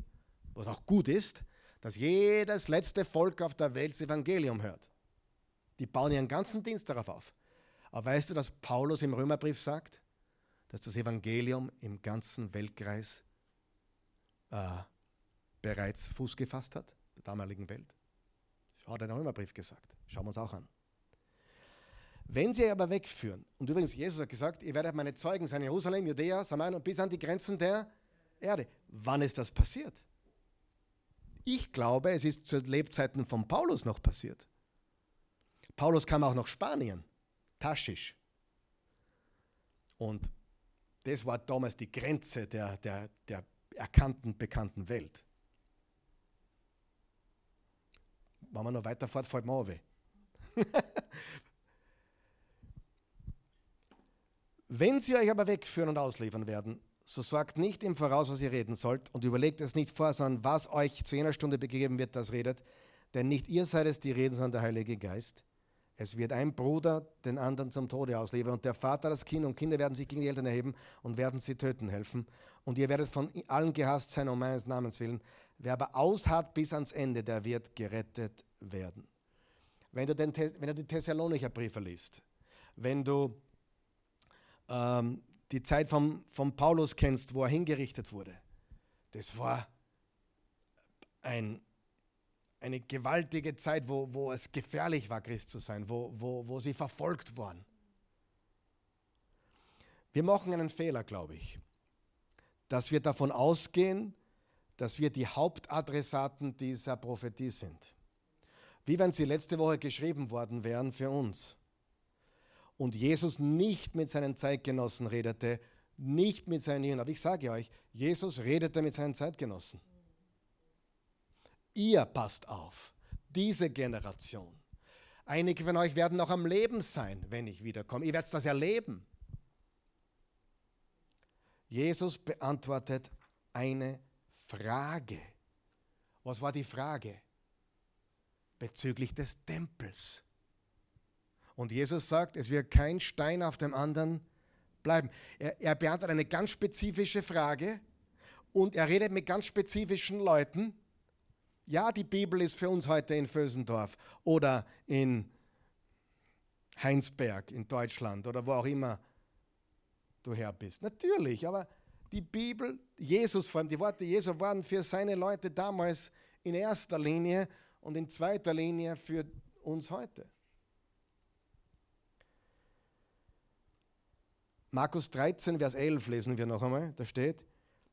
was auch gut ist, dass jedes letzte Volk auf der Welt das Evangelium hört. Die bauen ihren ganzen Dienst darauf auf. Aber weißt du, dass Paulus im Römerbrief sagt, dass das Evangelium im ganzen Weltkreis äh, bereits Fuß gefasst hat, der damaligen Welt? Hat er im Römerbrief gesagt. Schauen wir uns auch an. Wenn sie aber wegführen, und übrigens, Jesus hat gesagt, ihr werdet meine Zeugen sein, Jerusalem, Judäa, Samarien und bis an die Grenzen der Erde. Wann ist das passiert? Ich glaube, es ist zu Lebzeiten von Paulus noch passiert. Paulus kam auch nach Spanien, Taschisch. Und das war damals die Grenze der, der, der erkannten, bekannten Welt. Wenn man noch weiter fährt, fällt man weh. Wenn sie euch aber wegführen und ausliefern werden, so sagt nicht im Voraus, was ihr reden sollt, und überlegt es nicht vor, sondern was euch zu jener Stunde begeben wird, das redet. Denn nicht ihr seid es, die reden, sondern der Heilige Geist. Es wird ein Bruder den anderen zum Tode ausliefern und der Vater das Kind und Kinder werden sich gegen die Eltern erheben und werden sie töten helfen. Und ihr werdet von allen gehasst sein um meines Namens willen. Wer aber ausharrt bis ans Ende, der wird gerettet werden. Wenn du, den, wenn du die Thessalonicher Briefe liest, wenn du ähm, die Zeit von, von Paulus kennst, wo er hingerichtet wurde, das war ein eine gewaltige Zeit, wo, wo es gefährlich war, Christ zu sein, wo, wo, wo sie verfolgt wurden. Wir machen einen Fehler, glaube ich, dass wir davon ausgehen, dass wir die Hauptadressaten dieser Prophetie sind. Wie wenn sie letzte Woche geschrieben worden wären für uns. Und Jesus nicht mit seinen Zeitgenossen redete, nicht mit seinen Jüngern. Aber ich sage euch, Jesus redete mit seinen Zeitgenossen. Ihr passt auf, diese Generation. Einige von euch werden noch am Leben sein, wenn ich wiederkomme. Ihr werdet das erleben. Jesus beantwortet eine Frage. Was war die Frage? Bezüglich des Tempels. Und Jesus sagt, es wird kein Stein auf dem anderen bleiben. Er, er beantwortet eine ganz spezifische Frage und er redet mit ganz spezifischen Leuten ja, die Bibel ist für uns heute in Vösendorf oder in Heinsberg in Deutschland oder wo auch immer du her bist. Natürlich, aber die Bibel, Jesus vor allem, die Worte Jesu waren für seine Leute damals in erster Linie und in zweiter Linie für uns heute. Markus 13, Vers 11 lesen wir noch einmal, da steht,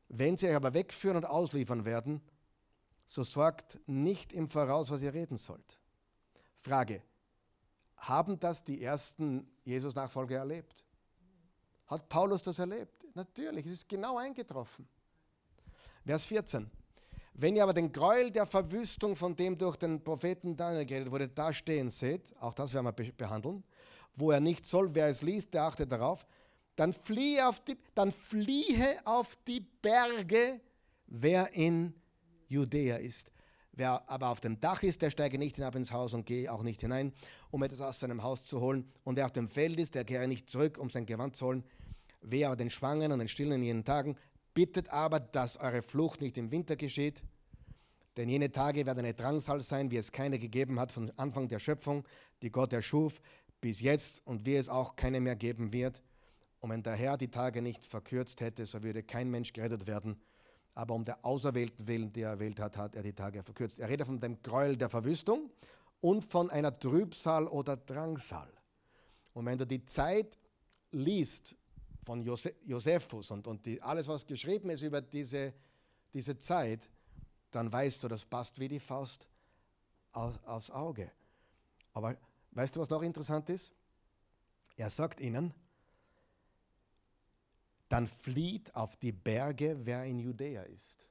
wenn sie euch aber wegführen und ausliefern werden, so sorgt nicht im Voraus, was ihr reden sollt. Frage, haben das die ersten Jesus-Nachfolger erlebt? Hat Paulus das erlebt? Natürlich, es ist genau eingetroffen. Vers 14. Wenn ihr aber den Gräuel der Verwüstung, von dem durch den Propheten Daniel geredet wurde, da stehen seht, auch das werden wir behandeln, wo er nicht soll, wer es liest, der achte darauf, dann fliehe auf die, dann fliehe auf die Berge, wer in Judäa ist. Wer aber auf dem Dach ist, der steige nicht hinab ins Haus und gehe auch nicht hinein, um etwas aus seinem Haus zu holen. Und wer auf dem Feld ist, der kehre nicht zurück, um sein Gewand zu holen. Wer aber den Schwangeren und den Stillen in jenen Tagen, bittet aber, dass eure Flucht nicht im Winter geschieht. Denn jene Tage werden eine Drangsal sein, wie es keine gegeben hat von Anfang der Schöpfung, die Gott erschuf, bis jetzt und wie es auch keine mehr geben wird. Und wenn der Herr die Tage nicht verkürzt hätte, so würde kein Mensch gerettet werden. Aber um der Auserwählten willen, die er erwählt hat, hat er die Tage verkürzt. Er redet von dem Gräuel der Verwüstung und von einer Trübsal oder Drangsal. Und wenn du die Zeit liest von Josephus und, und die, alles, was geschrieben ist über diese, diese Zeit, dann weißt du, das passt wie die Faust aus, aufs Auge. Aber weißt du, was noch interessant ist? Er sagt ihnen, dann flieht auf die Berge, wer in Judäa ist.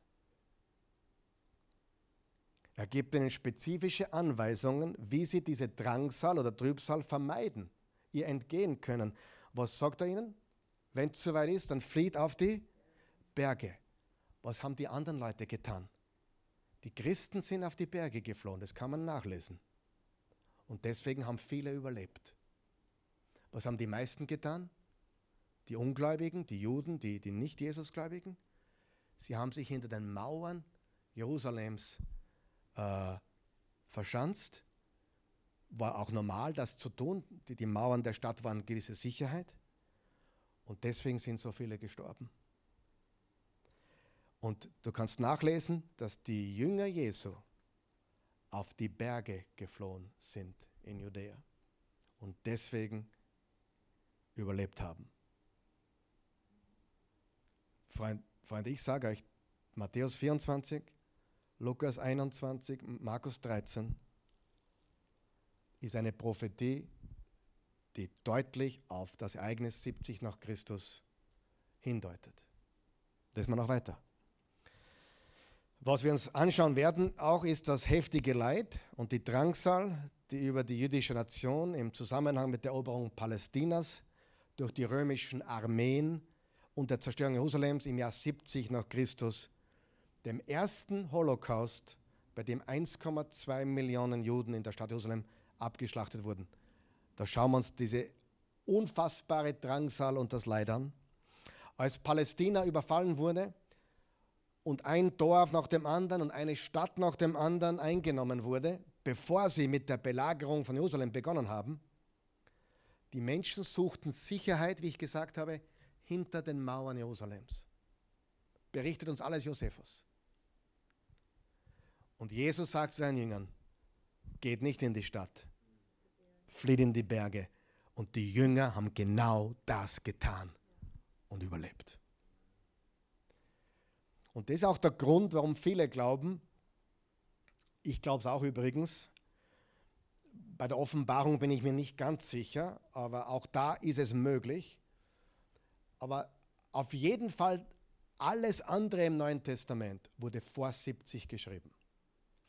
Er gibt ihnen spezifische Anweisungen, wie sie diese Drangsal oder Trübsal vermeiden, ihr entgehen können. Was sagt er ihnen? Wenn es soweit ist, dann flieht auf die Berge. Was haben die anderen Leute getan? Die Christen sind auf die Berge geflohen, das kann man nachlesen. Und deswegen haben viele überlebt. Was haben die meisten getan? die Ungläubigen, die Juden, die, die nicht Jesusgläubigen, sie haben sich hinter den Mauern Jerusalems äh, verschanzt. War auch normal, das zu tun. Die, die Mauern der Stadt waren gewisse Sicherheit. Und deswegen sind so viele gestorben. Und du kannst nachlesen, dass die Jünger Jesu auf die Berge geflohen sind in Judäa und deswegen überlebt haben. Freund, Freunde, ich sage euch, Matthäus 24, Lukas 21, Markus 13 ist eine Prophetie, die deutlich auf das Ereignis 70 nach Christus hindeutet. Lesen wir noch weiter. Was wir uns anschauen werden, auch ist das heftige Leid und die Drangsal, die über die jüdische Nation im Zusammenhang mit der Eroberung Palästinas durch die römischen Armeen und der Zerstörung Jerusalems im Jahr 70 nach Christus, dem ersten Holocaust, bei dem 1,2 Millionen Juden in der Stadt Jerusalem abgeschlachtet wurden. Da schauen wir uns diese unfassbare Drangsal und das Leid an. Als Palästina überfallen wurde und ein Dorf nach dem anderen und eine Stadt nach dem anderen eingenommen wurde, bevor sie mit der Belagerung von Jerusalem begonnen haben, die Menschen suchten Sicherheit, wie ich gesagt habe, hinter den Mauern Jerusalems. Berichtet uns alles Josephus. Und Jesus sagt seinen Jüngern, geht nicht in die Stadt, flieht in die Berge. Und die Jünger haben genau das getan und überlebt. Und das ist auch der Grund, warum viele glauben, ich glaube es auch übrigens, bei der Offenbarung bin ich mir nicht ganz sicher, aber auch da ist es möglich, aber auf jeden Fall alles andere im Neuen Testament wurde vor 70 geschrieben.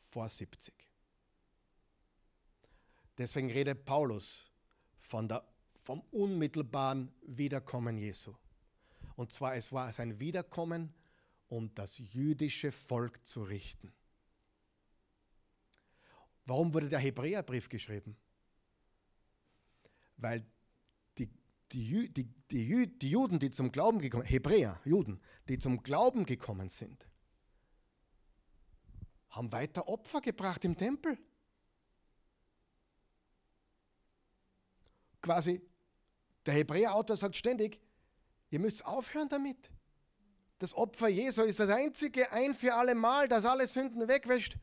Vor 70. Deswegen redet Paulus von der, vom unmittelbaren Wiederkommen Jesu. Und zwar es war sein Wiederkommen, um das jüdische Volk zu richten. Warum wurde der Hebräerbrief geschrieben? Weil die, die, die, die Juden, die zum Glauben gekommen sind, Hebräer, Juden, die zum Glauben gekommen sind, haben weiter Opfer gebracht im Tempel. Quasi, der Hebräerautor sagt ständig, ihr müsst aufhören damit. Das Opfer Jesu ist das einzige ein für alle Mal, das alle Sünden wegwäscht.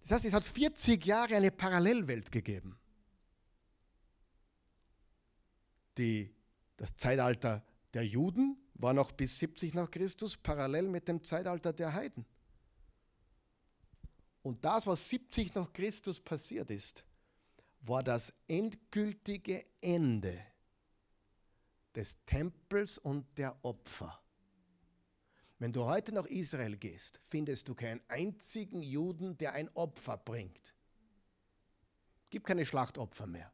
Das heißt, es hat 40 Jahre eine Parallelwelt gegeben die, das Zeitalter der Juden war noch bis 70 nach Christus parallel mit dem Zeitalter der Heiden. Und das, was 70 nach Christus passiert ist, war das endgültige Ende des Tempels und der Opfer. Wenn du heute nach Israel gehst, findest du keinen einzigen Juden, der ein Opfer bringt. Gibt keine Schlachtopfer mehr.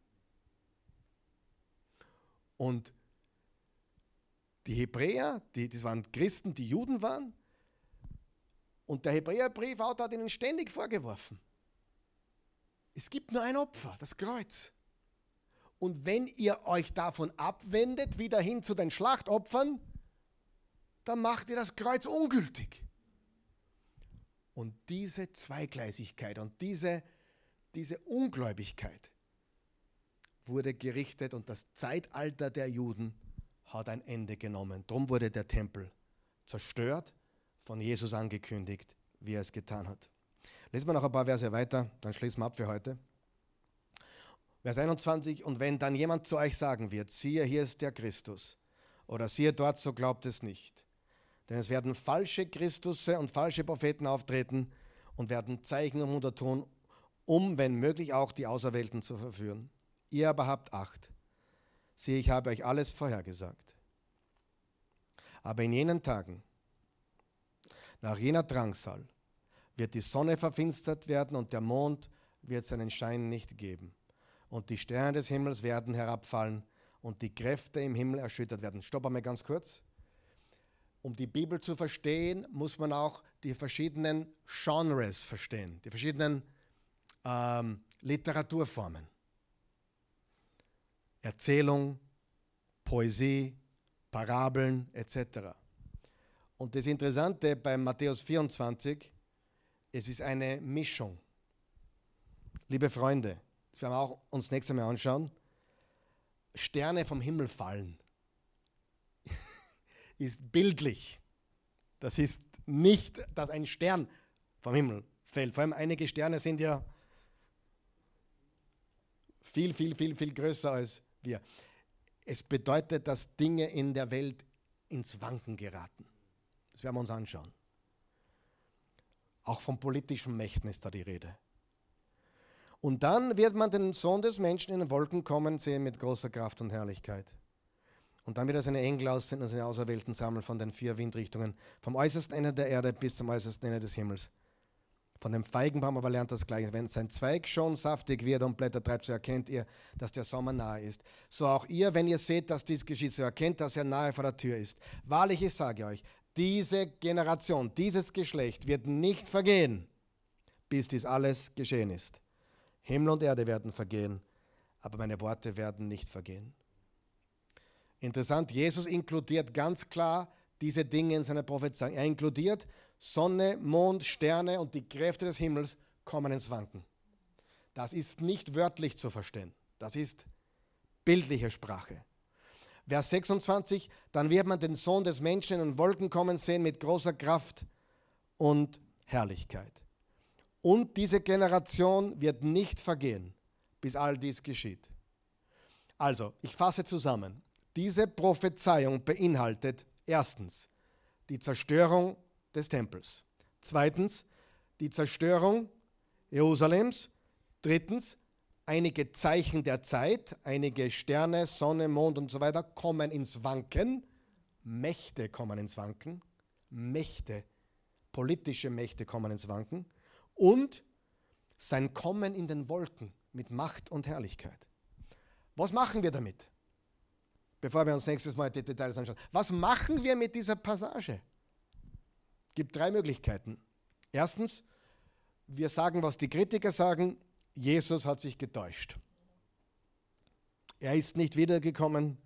Und die Hebräer, die, das waren Christen, die Juden waren. Und der Hebräerbriefautor hat ihnen ständig vorgeworfen. Es gibt nur ein Opfer, das Kreuz. Und wenn ihr euch davon abwendet, wieder hin zu den Schlachtopfern, dann macht ihr das Kreuz ungültig. Und diese Zweigleisigkeit und diese, diese Ungläubigkeit, wurde gerichtet und das Zeitalter der Juden hat ein Ende genommen. Darum wurde der Tempel zerstört, von Jesus angekündigt, wie er es getan hat. Lesen wir noch ein paar Verse weiter, dann schließen wir ab für heute. Vers 21, und wenn dann jemand zu euch sagen wird, siehe, hier ist der Christus, oder siehe dort, so glaubt es nicht. Denn es werden falsche Christusse und falsche Propheten auftreten und werden Zeichen und Wunder tun, um, wenn möglich, auch die Auserwählten zu verführen. Ihr aber habt Acht. Siehe, ich habe euch alles vorhergesagt. Aber in jenen Tagen, nach jener Drangsal, wird die Sonne verfinstert werden und der Mond wird seinen Schein nicht geben. Und die Sterne des Himmels werden herabfallen und die Kräfte im Himmel erschüttert werden. Stopp einmal ganz kurz. Um die Bibel zu verstehen, muss man auch die verschiedenen Genres verstehen, die verschiedenen ähm, Literaturformen. Erzählung, Poesie, Parabeln etc. Und das Interessante bei Matthäus 24, es ist eine Mischung. Liebe Freunde, das werden wir auch uns nächstes Mal anschauen. Sterne vom Himmel fallen ist bildlich. Das ist nicht, dass ein Stern vom Himmel fällt. Vor allem einige Sterne sind ja viel, viel, viel, viel größer als wir. Es bedeutet, dass Dinge in der Welt ins Wanken geraten. Das werden wir uns anschauen. Auch von politischen Mächten ist da die Rede. Und dann wird man den Sohn des Menschen in den Wolken kommen sehen mit großer Kraft und Herrlichkeit. Und dann wird er seine Engel aussenden und seine Auserwählten sammeln von den vier Windrichtungen, vom äußersten Ende der Erde bis zum äußersten Ende des Himmels. Von dem Feigenbaum aber lernt das Gleiche. Wenn sein Zweig schon saftig wird und Blätter treibt, so erkennt ihr, dass der Sommer nahe ist. So auch ihr, wenn ihr seht, dass dies geschieht, so erkennt, dass er nahe vor der Tür ist. Wahrlich, ich sage euch, diese Generation, dieses Geschlecht wird nicht vergehen, bis dies alles geschehen ist. Himmel und Erde werden vergehen, aber meine Worte werden nicht vergehen. Interessant, Jesus inkludiert ganz klar diese Dinge in seiner Prophezeiung. Er inkludiert Sonne, Mond, Sterne und die Kräfte des Himmels kommen ins Wanken. Das ist nicht wörtlich zu verstehen. Das ist bildliche Sprache. Vers 26, dann wird man den Sohn des Menschen in den Wolken kommen sehen mit großer Kraft und Herrlichkeit. Und diese Generation wird nicht vergehen, bis all dies geschieht. Also, ich fasse zusammen. Diese Prophezeiung beinhaltet erstens die Zerstörung des Tempels. Zweitens die Zerstörung Jerusalems. Drittens einige Zeichen der Zeit, einige Sterne, Sonne, Mond und so weiter kommen ins Wanken. Mächte kommen ins Wanken. Mächte, politische Mächte kommen ins Wanken. Und sein Kommen in den Wolken mit Macht und Herrlichkeit. Was machen wir damit? Bevor wir uns nächstes Mal die Details anschauen. Was machen wir mit dieser Passage? gibt drei Möglichkeiten. Erstens, wir sagen, was die Kritiker sagen, Jesus hat sich getäuscht. Er ist nicht wiedergekommen.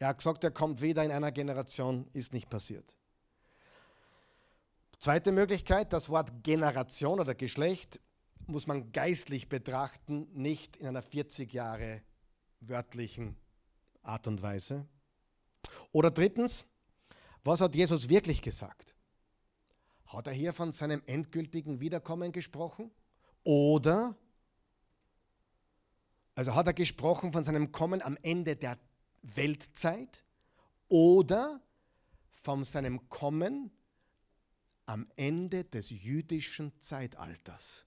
Er hat gesagt, er kommt wieder in einer Generation, ist nicht passiert. Zweite Möglichkeit, das Wort Generation oder Geschlecht muss man geistlich betrachten, nicht in einer 40 Jahre wörtlichen Art und Weise. Oder drittens, was hat Jesus wirklich gesagt? Hat er hier von seinem endgültigen Wiederkommen gesprochen? Oder, also hat er gesprochen von seinem Kommen am Ende der Weltzeit? Oder von seinem Kommen am Ende des jüdischen Zeitalters?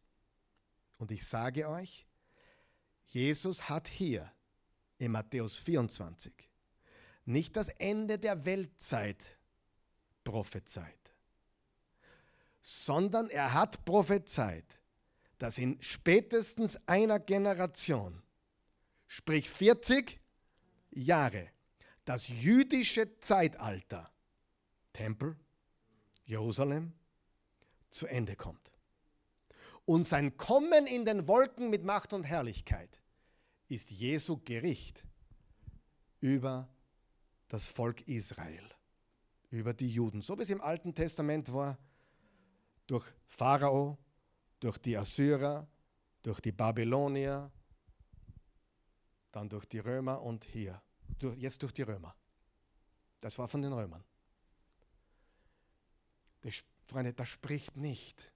Und ich sage euch, Jesus hat hier in Matthäus 24 nicht das Ende der Weltzeit prophezeit sondern er hat prophezeit, dass in spätestens einer Generation, sprich 40 Jahre, das jüdische Zeitalter, Tempel, Jerusalem, zu Ende kommt. Und sein Kommen in den Wolken mit Macht und Herrlichkeit ist Jesu Gericht über das Volk Israel, über die Juden. So wie es im Alten Testament war, durch Pharao, durch die Assyrer, durch die Babylonier, dann durch die Römer und hier, jetzt durch die Römer. Das war von den Römern. Das, Freunde, das spricht nicht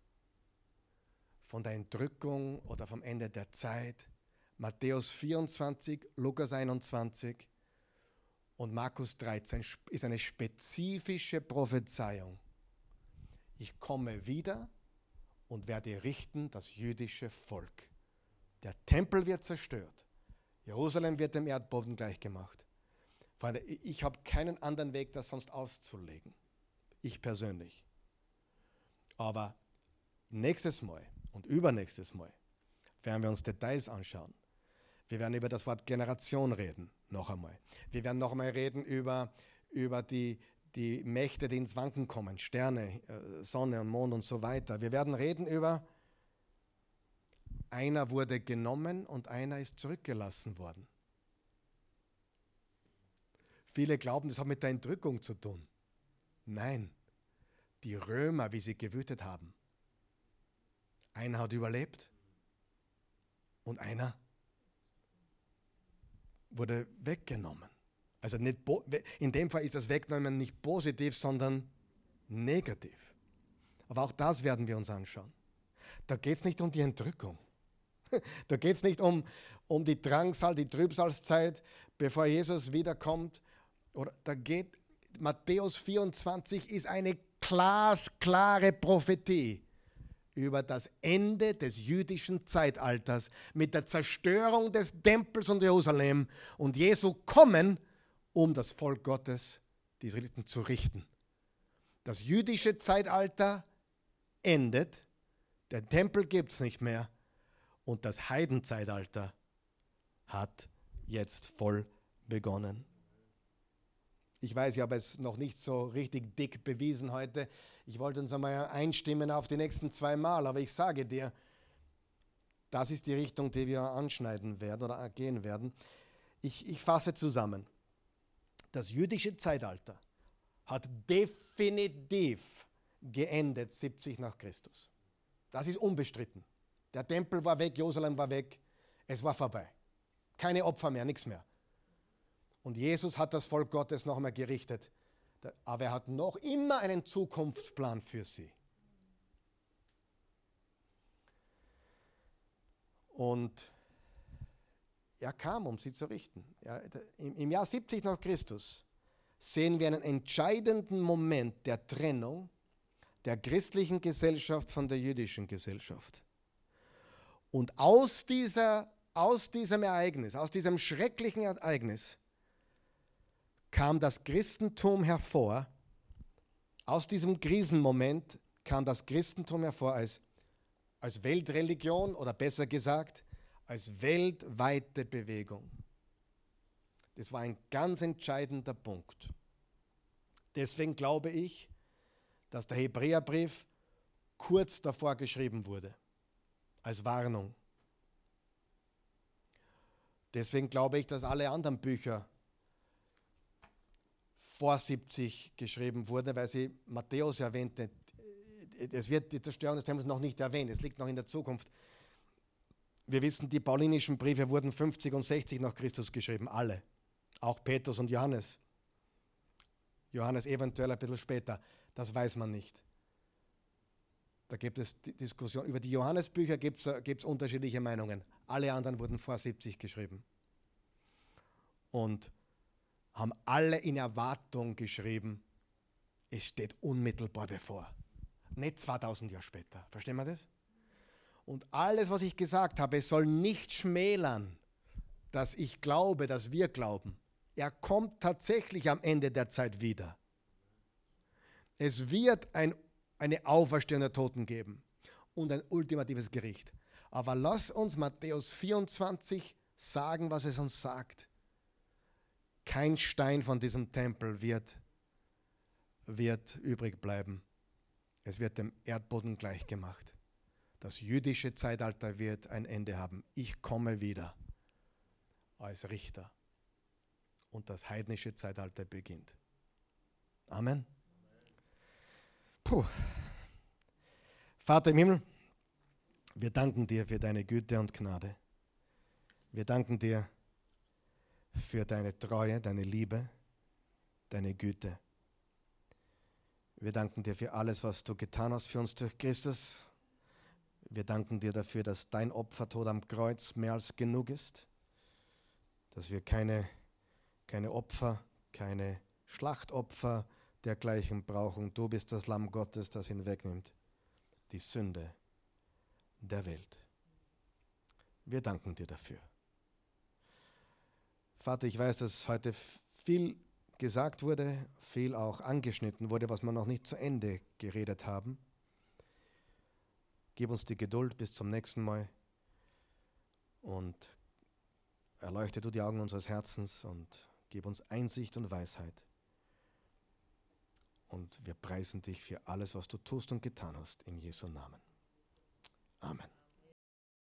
von der Entrückung oder vom Ende der Zeit. Matthäus 24, Lukas 21 und Markus 13 ist eine spezifische Prophezeiung. Ich komme wieder und werde richten das jüdische Volk. Der Tempel wird zerstört. Jerusalem wird dem Erdboden gleichgemacht. Freunde, ich habe keinen anderen Weg, das sonst auszulegen. Ich persönlich. Aber nächstes Mal und übernächstes Mal werden wir uns Details anschauen. Wir werden über das Wort Generation reden, noch einmal. Wir werden noch einmal reden über, über die, die Mächte, die ins Wanken kommen, Sterne, äh, Sonne und Mond und so weiter. Wir werden reden über, einer wurde genommen und einer ist zurückgelassen worden. Viele glauben, das hat mit der Entrückung zu tun. Nein, die Römer, wie sie gewütet haben. Einer hat überlebt und einer wurde weggenommen. Also nicht in dem Fall ist das Wegnehmen nicht positiv, sondern negativ. Aber auch das werden wir uns anschauen. Da geht es nicht um die Entrückung. Da geht es nicht um, um die Drangsal, die Trübsalzeit, bevor Jesus wiederkommt. Oder da geht Matthäus 24 ist eine glasklare Prophetie über das Ende des jüdischen Zeitalters mit der Zerstörung des Tempels und Jerusalem und Jesu kommen, um das Volk Gottes, die Israeliten, zu richten. Das jüdische Zeitalter endet, der Tempel gibt es nicht mehr und das Heidenzeitalter hat jetzt voll begonnen. Ich weiß, ich habe es noch nicht so richtig dick bewiesen heute. Ich wollte uns einmal einstimmen auf die nächsten zwei Mal, aber ich sage dir, das ist die Richtung, die wir anschneiden werden oder gehen werden. Ich, ich fasse zusammen. Das jüdische Zeitalter hat definitiv geendet 70 nach Christus. Das ist unbestritten. Der Tempel war weg, Jerusalem war weg, es war vorbei. Keine Opfer mehr, nichts mehr. Und Jesus hat das Volk Gottes noch einmal gerichtet. Aber er hat noch immer einen Zukunftsplan für sie. Und er kam, um sie zu richten. Im Jahr 70 nach Christus sehen wir einen entscheidenden Moment der Trennung der christlichen Gesellschaft von der jüdischen Gesellschaft. Und aus, dieser, aus diesem Ereignis, aus diesem schrecklichen Ereignis, kam das Christentum hervor, aus diesem Krisenmoment kam das Christentum hervor als, als Weltreligion oder besser gesagt, als weltweite Bewegung. Das war ein ganz entscheidender Punkt. Deswegen glaube ich, dass der Hebräerbrief kurz davor geschrieben wurde, als Warnung. Deswegen glaube ich, dass alle anderen Bücher vor 70 geschrieben wurde, weil sie Matthäus erwähnte. Es wird die Zerstörung des Tempels noch nicht erwähnt, es liegt noch in der Zukunft. Wir wissen, die paulinischen Briefe wurden 50 und 60 nach Christus geschrieben, alle. Auch Petrus und Johannes. Johannes eventuell ein bisschen später, das weiß man nicht. Da gibt es Diskussionen. Über die Johannesbücher gibt es unterschiedliche Meinungen. Alle anderen wurden vor 70 geschrieben. Und haben alle in Erwartung geschrieben, es steht unmittelbar bevor. Nicht 2000 Jahre später. Verstehen wir das? Und alles, was ich gesagt habe, soll nicht schmälern, dass ich glaube, dass wir glauben. Er kommt tatsächlich am Ende der Zeit wieder. Es wird ein, eine Auferstehung der Toten geben und ein ultimatives Gericht. Aber lass uns Matthäus 24 sagen, was es uns sagt. Kein Stein von diesem Tempel wird, wird übrig bleiben. Es wird dem Erdboden gleichgemacht. Das jüdische Zeitalter wird ein Ende haben. Ich komme wieder als Richter. Und das heidnische Zeitalter beginnt. Amen. Puh. Vater im Himmel, wir danken dir für deine Güte und Gnade. Wir danken dir für deine Treue, deine Liebe. deine Güte. Wir danken dir für alles, was du getan hast für uns durch Christus. Wir danken dir dafür, dass dein Opfertod am Kreuz mehr als genug ist, dass wir keine, keine Opfer, keine Schlachtopfer dergleichen brauchen. Du bist das Lamm Gottes, das hinwegnimmt die Sünde der Welt. Wir danken dir dafür. Vater, ich weiß, dass heute viel gesagt wurde, viel auch angeschnitten wurde, was wir noch nicht zu Ende geredet haben. Gib uns die Geduld bis zum nächsten Mal und erleuchte du die Augen unseres Herzens und gib uns Einsicht und Weisheit. Und wir preisen dich für alles, was du tust und getan hast, in Jesu Namen. Amen.